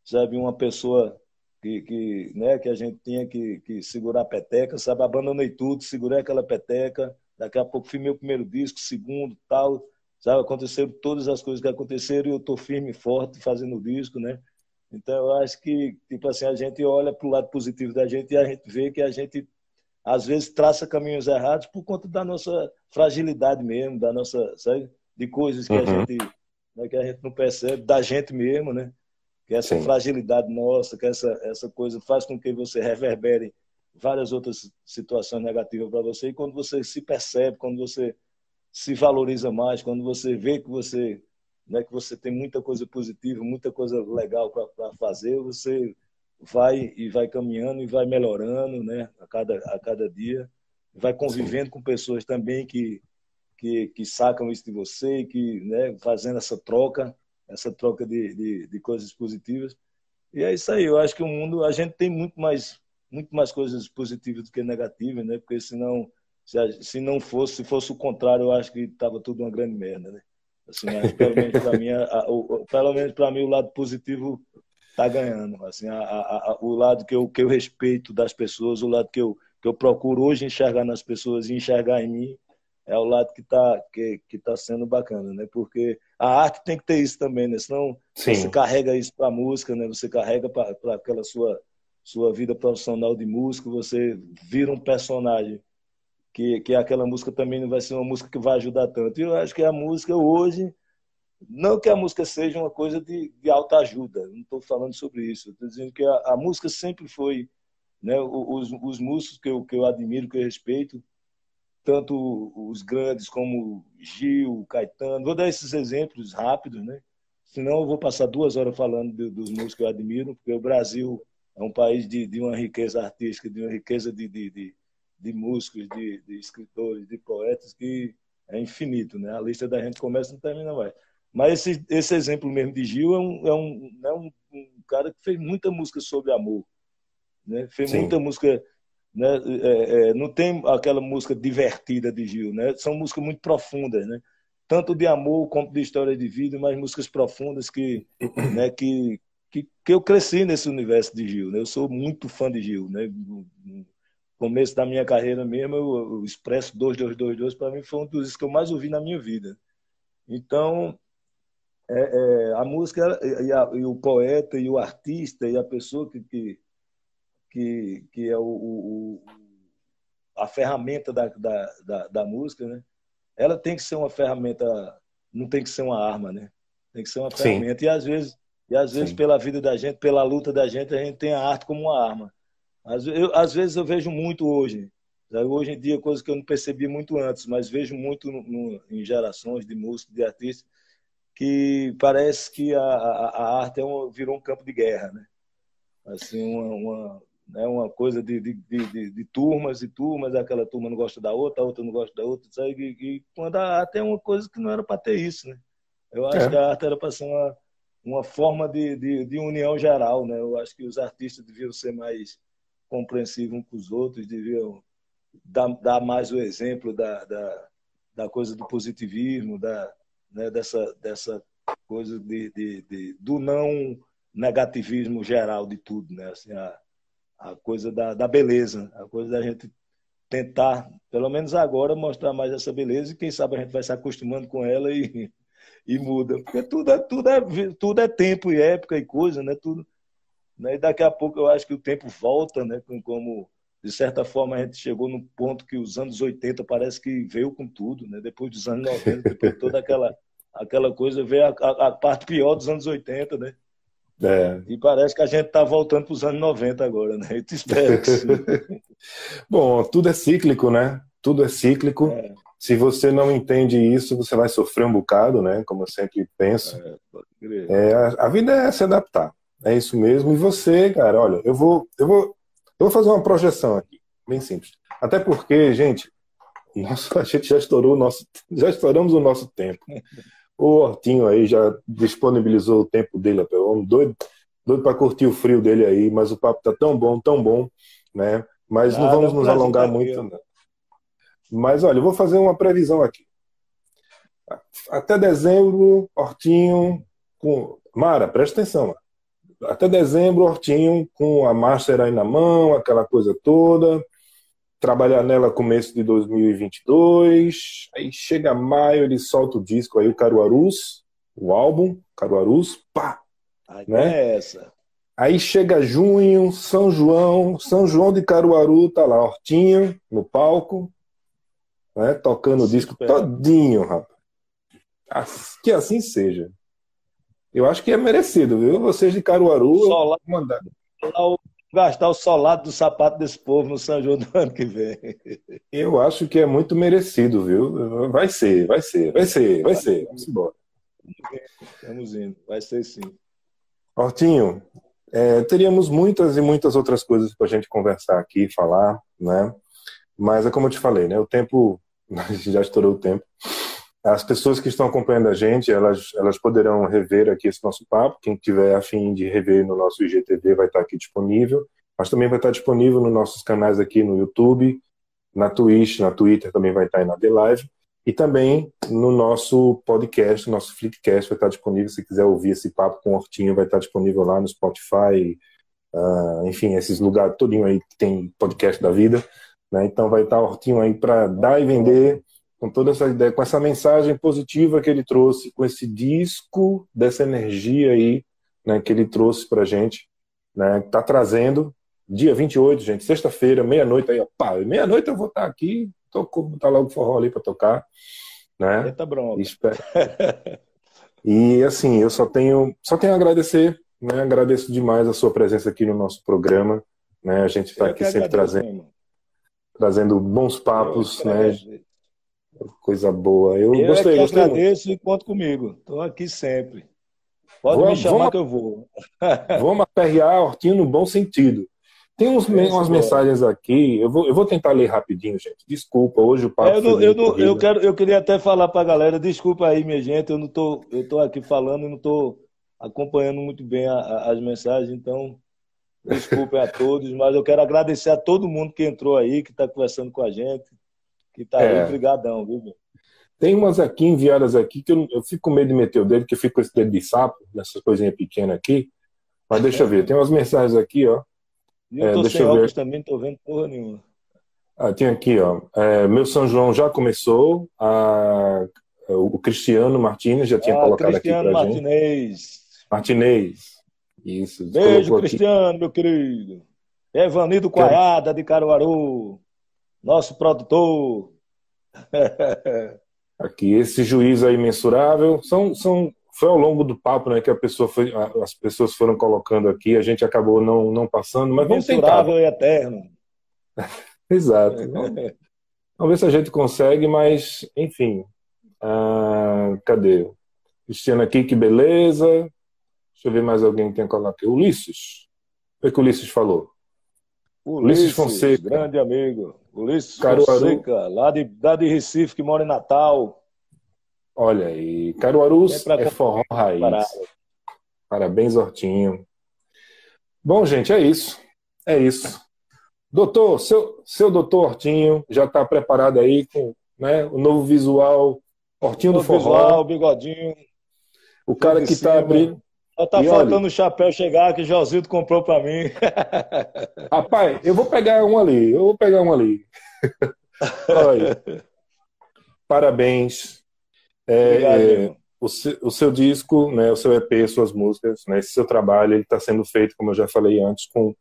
Speaker 1: sabe? Uma pessoa que, que, né, que a gente tinha que, que segurar a peteca, sabe? Abandonei tudo, segurei aquela peteca. Daqui a pouco fiz meu primeiro disco, segundo, tal. Sabe? Aconteceram todas as coisas que aconteceram e eu estou firme e forte fazendo o disco, né? Então eu acho que, tipo assim, a gente olha para o lado positivo da gente e a gente vê que a gente às vezes traça caminhos errados por conta da nossa fragilidade mesmo, da nossa, sabe? De coisas que uhum. a gente né, que a gente não percebe, da gente mesmo, né? Que essa Sim. fragilidade nossa, que essa, essa coisa faz com que você reverbere várias outras situações negativas para você. E quando você se percebe, quando você se valoriza mais, quando você vê que você, né, que você tem muita coisa positiva, muita coisa legal para fazer, você vai e vai caminhando e vai melhorando, né, a cada a cada dia, vai convivendo com pessoas também que que, que sacam isso de você, que né, fazendo essa troca, essa troca de, de, de, coisas positivas. E é isso aí. Eu acho que o mundo, a gente tem muito mais, muito mais coisas positivas do que negativas, né? Porque senão, se, se não fosse, se fosse o contrário, eu acho que estava tudo uma grande merda, né? Assim, pelo menos para mim, a, o, pelo menos para mim o lado positivo está ganhando. Assim, a, a, o lado que eu, que eu respeito das pessoas, o lado que eu, que eu procuro hoje enxergar nas pessoas e enxergar em mim, é o lado que está que, que tá sendo bacana, né? Porque a arte tem que ter isso também, né? Senão Sim. você carrega isso para a música, né? Você carrega para aquela sua sua vida profissional de músico, você vira um personagem que, que aquela música também não vai ser uma música que vai ajudar tanto. E eu acho que a música hoje, não que a música seja uma coisa de, de alta ajuda, não estou falando sobre isso. Estou dizendo que a, a, música sempre foi, né? Os, os músicos que eu, que eu admiro, que eu respeito, tanto os grandes como Gil, Caetano. Vou dar esses exemplos rápidos, né? Senão eu vou passar duas horas falando de, dos músicos que eu admiro, porque o Brasil é um país de, de uma riqueza artística, de uma riqueza de, de, de, de músicos, de, de, escritores, de poetas que é infinito, né? A lista da gente começa e não termina mais. Mas esse, esse exemplo mesmo de Gil é um, é um, é um, um cara que fez muita música sobre amor, né? Fez Sim. muita música né? É, é, não tem aquela música divertida de Gil, né? São músicas muito profundas, né? Tanto de amor quanto de história de vida, mas músicas profundas que, né? Que, que, que eu cresci nesse universo de Gil, né? Eu sou muito fã de Gil, né? Começo da minha carreira mesmo, eu Expresso 2222 para mim foi um dos que eu mais ouvi na minha vida. Então, é, é, a música e, a, e, o poeta e o artista e a pessoa que, que que, que é o, o, a ferramenta da, da, da, da, música, né? Ela tem que ser uma ferramenta, não tem que ser uma arma, né? Tem que ser uma ferramenta. Sim. E às vezes, e às vezes pela vida da gente, pela luta da gente, a gente tem a arte como uma arma. Às, eu, às vezes eu vejo muito hoje, hoje em dia coisa que eu não percebi muito antes, mas vejo muito no, no, em gerações de músicos, de artistas, que parece que a, a, a arte é um, virou um campo de guerra, né? Assim, uma, uma né, uma coisa de, de, de, de, turmas e turmas, aquela turma não gosta da outra, a outra não gosta da outra, sabe? E, e quando a arte é uma coisa que não era para ter isso, né? Eu acho é. que a arte era para ser uma, uma forma de, de, de, união geral, né? Eu acho que os artistas deviam ser mais compreensivos uns com os outros, deviam dar, dar mais o exemplo da, da, da coisa do positivismo, da, né, dessa, dessa coisa de, de, de, do não negativismo geral de tudo, né? Assim, a, a coisa da, da beleza, a coisa da gente tentar, pelo menos agora, mostrar mais essa beleza e quem sabe a gente vai se acostumando com ela e, e muda. Porque tudo é, tudo, é, tudo é tempo e época e coisa, né? Tudo, né? E daqui a pouco eu acho que o tempo volta, né? Como, de certa forma, a gente chegou no ponto que os anos 80 parece que veio com tudo, né? Depois dos anos 90, depois de toda aquela, aquela coisa, veio a, a, a parte pior dos anos 80, né? É. E parece que a gente está voltando para os anos 90 agora, né? Eu te espero que sim.
Speaker 4: Bom, tudo é cíclico, né? Tudo é cíclico. É. Se você não entende isso, você vai sofrer um bocado, né? Como eu sempre penso. É, é, a, a, vida é se adaptar. É isso mesmo. E você, cara, olha, eu vou, eu vou, eu vou fazer uma projeção aqui, bem simples. Até porque, gente, nossa, a gente já estourou o nosso, já estouramos o nosso tempo. O Hortinho aí já disponibilizou o tempo dele, até doido, doido para curtir o frio dele aí, mas o papo tá tão bom, tão bom, né? Mas não vamos nos alongar muito. Mas olha, eu vou fazer uma previsão aqui. Até dezembro, Hortinho com Mara, presta atenção. Até dezembro, Hortinho com a Master aí na mão, aquela coisa toda trabalhar nela começo de 2022. Aí chega maio, ele solta o disco aí, o Caruarus, o álbum, Caruarus, pá!
Speaker 1: Aí né? é essa.
Speaker 4: Aí chega junho, São João, São João de Caruaru, tá lá, Hortinho, no palco, né, tocando o disco todinho, rapaz. Que assim seja. Eu acho que é merecido, viu? Vocês de Caruaru,
Speaker 1: mandar. Gastar o solado do sapato desse povo no São João do ano que vem.
Speaker 4: Eu acho que é muito merecido, viu? Vai ser, vai ser, vai ser, vai ser. Vamos embora.
Speaker 1: Vamos indo, vai ser sim.
Speaker 4: Hortinho, é, teríamos muitas e muitas outras coisas para a gente conversar aqui, falar, né? Mas é como eu te falei, né? O tempo, já estourou o tempo. As pessoas que estão acompanhando a gente, elas, elas poderão rever aqui esse nosso papo. Quem tiver afim de rever no nosso IGTV vai estar aqui disponível. Mas também vai estar disponível nos nossos canais aqui no YouTube, na Twitch, na Twitter também vai estar aí na The Live. E também no nosso podcast, nosso Flickcast vai estar disponível. Se quiser ouvir esse papo com o Hortinho, vai estar disponível lá no Spotify, uh, enfim, esses lugares todinho aí que tem podcast da vida. Né? Então vai estar o Hortinho aí para dar e vender com toda essa ideia, com essa mensagem positiva que ele trouxe, com esse disco dessa energia aí, né, que ele trouxe pra gente, né, tá trazendo dia 28, gente, sexta-feira, meia-noite aí, ó, pá, meia-noite eu vou estar tá aqui, toco, tá logo forró ali para tocar, né?
Speaker 1: Eita bronca.
Speaker 4: e assim, eu só tenho, só tenho a agradecer, né? Agradeço demais a sua presença aqui no nosso programa, né? A gente está aqui sempre trazendo trazendo bons papos, né? Coisa boa. Eu,
Speaker 1: eu
Speaker 4: gostei,
Speaker 1: é que
Speaker 4: gostei
Speaker 1: agradeço muito. e conto comigo. Estou aqui sempre. Pode vamos, me chamar vamos, que eu vou.
Speaker 4: vamos aperrear Hortinho no bom sentido. Tem uns, é, umas mensagens aqui, eu vou, eu vou tentar ler rapidinho, gente. Desculpa, hoje o papo.
Speaker 1: É, eu, não, eu, não, eu, quero, eu queria até falar para a galera, desculpa aí, minha gente, eu não tô, eu tô aqui falando e não estou acompanhando muito bem a, a, as mensagens, então desculpem a todos, mas eu quero agradecer a todo mundo que entrou aí, que está conversando com a gente que tá é. aí, brigadão, viu, meu?
Speaker 4: Tem umas aqui enviadas aqui que eu, eu fico com medo de meter o dedo, que eu fico com esse dedo de sapo, nessas coisinhas pequenas aqui. Mas deixa eu ver, tem umas mensagens aqui, ó.
Speaker 1: E eu é, tô deixa sem eu ver. também, tô vendo porra nenhuma.
Speaker 4: Ah, tem aqui, ó. É, meu São João já começou. A, o Cristiano Martins já tinha ah, colocado Cristiano aqui pra Martinez. gente. Martinez. Isso.
Speaker 1: Beijo, Cristiano, aqui. meu querido. Evanido Coiada, de Caruaru nosso produtor.
Speaker 4: Aqui, esse juiz aí mensurável, são, são, foi ao longo do papo né, que a pessoa foi, as pessoas foram colocando aqui, a gente acabou não, não passando, mas vamos
Speaker 1: mensurável tentar. e eterno.
Speaker 4: Exato. vamos ver se a gente consegue, mas, enfim. Ah, cadê? Cristiano aqui, que beleza. Deixa eu ver mais alguém que tem colocado aqui. Ulisses. O que o Ulisses falou?
Speaker 1: Ulisses, Ulisses Fonseca. Grande amigo. Ulisses Caruaru. Fonseca, lá de, lá de Recife, que mora em Natal.
Speaker 4: Olha aí, Caruaru é forró raiz. Parabéns, Hortinho. Bom, gente, é isso. É isso. Doutor, seu, seu doutor Hortinho já está preparado aí com né, o novo visual Hortinho do Forró. Visual,
Speaker 1: bigodinho.
Speaker 4: O cara que está abrindo.
Speaker 1: Só tá e faltando olha, o chapéu chegar que o Josildo comprou para mim.
Speaker 4: Rapaz, eu vou pegar um ali, eu vou pegar um ali. olha, parabéns. É, Obrigado, é, o, seu, o, seu, disco, né, o seu EP, suas músicas, né, esse seu trabalho, ele está sendo feito, como eu já falei antes, com,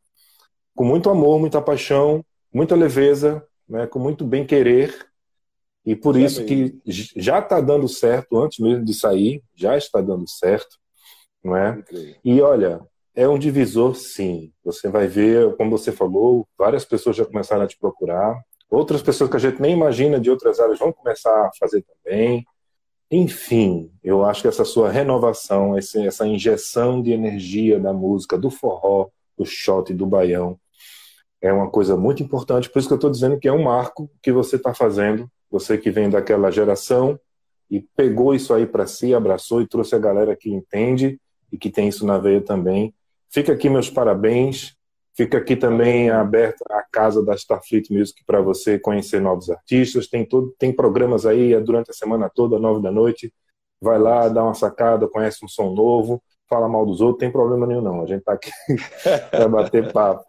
Speaker 4: com muito amor, muita paixão, muita leveza, né, com muito bem querer. E por isso que já está dando certo antes mesmo de sair, já está dando certo não é? E olha, é um divisor, sim. Você vai ver, como você falou, várias pessoas já começaram a te procurar, outras pessoas que a gente nem imagina de outras áreas vão começar a fazer também. Enfim, eu acho que essa sua renovação, essa injeção de energia da música, do forró, do shot, do baião, é uma coisa muito importante. Por isso que eu estou dizendo que é um marco que você está fazendo. Você que vem daquela geração e pegou isso aí para si, abraçou e trouxe a galera que entende e que tem isso na veia também. Fica aqui meus parabéns. Fica aqui também aberta a casa da Starfleet Music para você conhecer novos artistas. Tem, todo, tem programas aí é durante a semana toda, nove da noite. Vai lá, dá uma sacada, conhece um som novo, fala mal dos outros, tem problema nenhum não. A gente tá aqui para bater papo,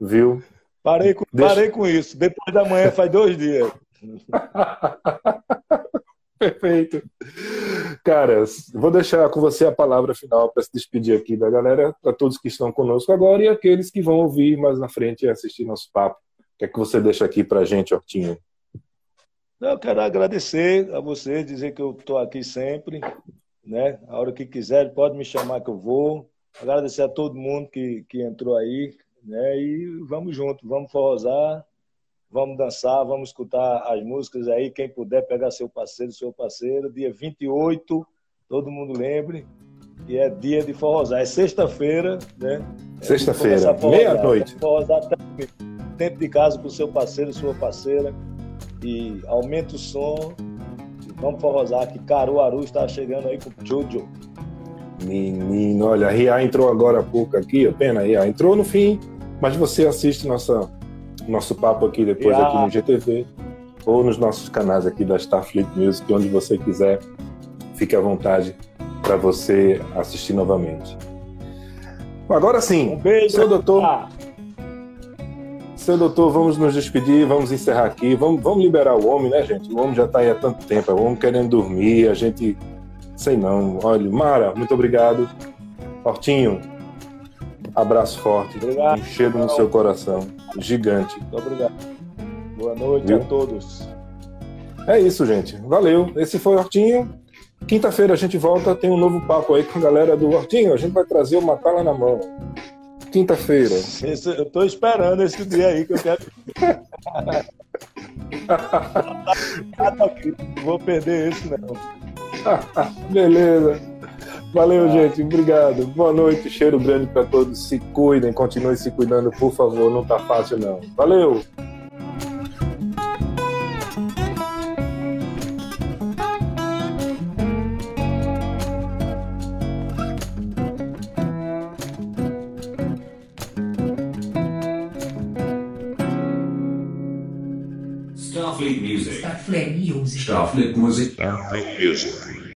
Speaker 4: viu?
Speaker 1: Parei com, Deixa... parei com isso. Depois da manhã faz dois dias.
Speaker 4: Perfeito. Cara, vou deixar com você a palavra final para se despedir aqui da galera, para todos que estão conosco agora e aqueles que vão ouvir mais na frente e assistir nosso papo. O que é que você deixa aqui para a gente, Hortinho?
Speaker 1: Eu quero agradecer a você, dizer que eu estou aqui sempre, né? A hora que quiser, pode me chamar que eu vou. Agradecer a todo mundo que, que entrou aí, né? E vamos junto, vamos forrosar Vamos dançar, vamos escutar as músicas aí. Quem puder pegar seu parceiro, seu parceiro. Dia 28, todo mundo lembre, que é dia de forrosar. É sexta-feira, né?
Speaker 4: Sexta-feira, meia-noite.
Speaker 1: Forrosar dentro de casa com seu parceiro, sua parceira. E aumenta o som. E vamos forrosar que Caruaru está chegando aí com o Jojo.
Speaker 4: Menino, olha, a Ria entrou agora há pouco aqui, pena, Ria entrou no fim, mas você assiste nossa nosso papo aqui depois yeah. aqui no GTV ou nos nossos canais aqui da Starfleet Music, onde você quiser, fique à vontade para você assistir novamente. Agora sim,
Speaker 1: um beijo,
Speaker 4: seu doutor. Ah. Seu doutor, vamos nos despedir, vamos encerrar aqui, vamos, vamos liberar o homem, né, gente? O homem já está aí há tanto tempo, o homem querendo dormir, a gente. Sei não. Olha, Mara, muito obrigado. Hortinho, abraço forte, obrigado. um cheiro no seu coração gigante.
Speaker 1: Muito obrigado. Boa noite Viu? a todos.
Speaker 4: É isso, gente. Valeu. Esse foi o Hortinho. Quinta-feira a gente volta, tem um novo papo aí com a galera do Hortinho. A gente vai trazer uma tala na mão. Quinta-feira.
Speaker 1: Eu tô esperando esse dia aí que eu quero. não vou perder esse, não.
Speaker 4: Beleza. Valeu, gente. Obrigado. Boa noite. Cheiro grande para todos. Se cuidem, continuem se cuidando, por favor. Não tá fácil, não. Valeu. Starfleet Music. Starfleet Music. Starfleet Music. Starfleet Music.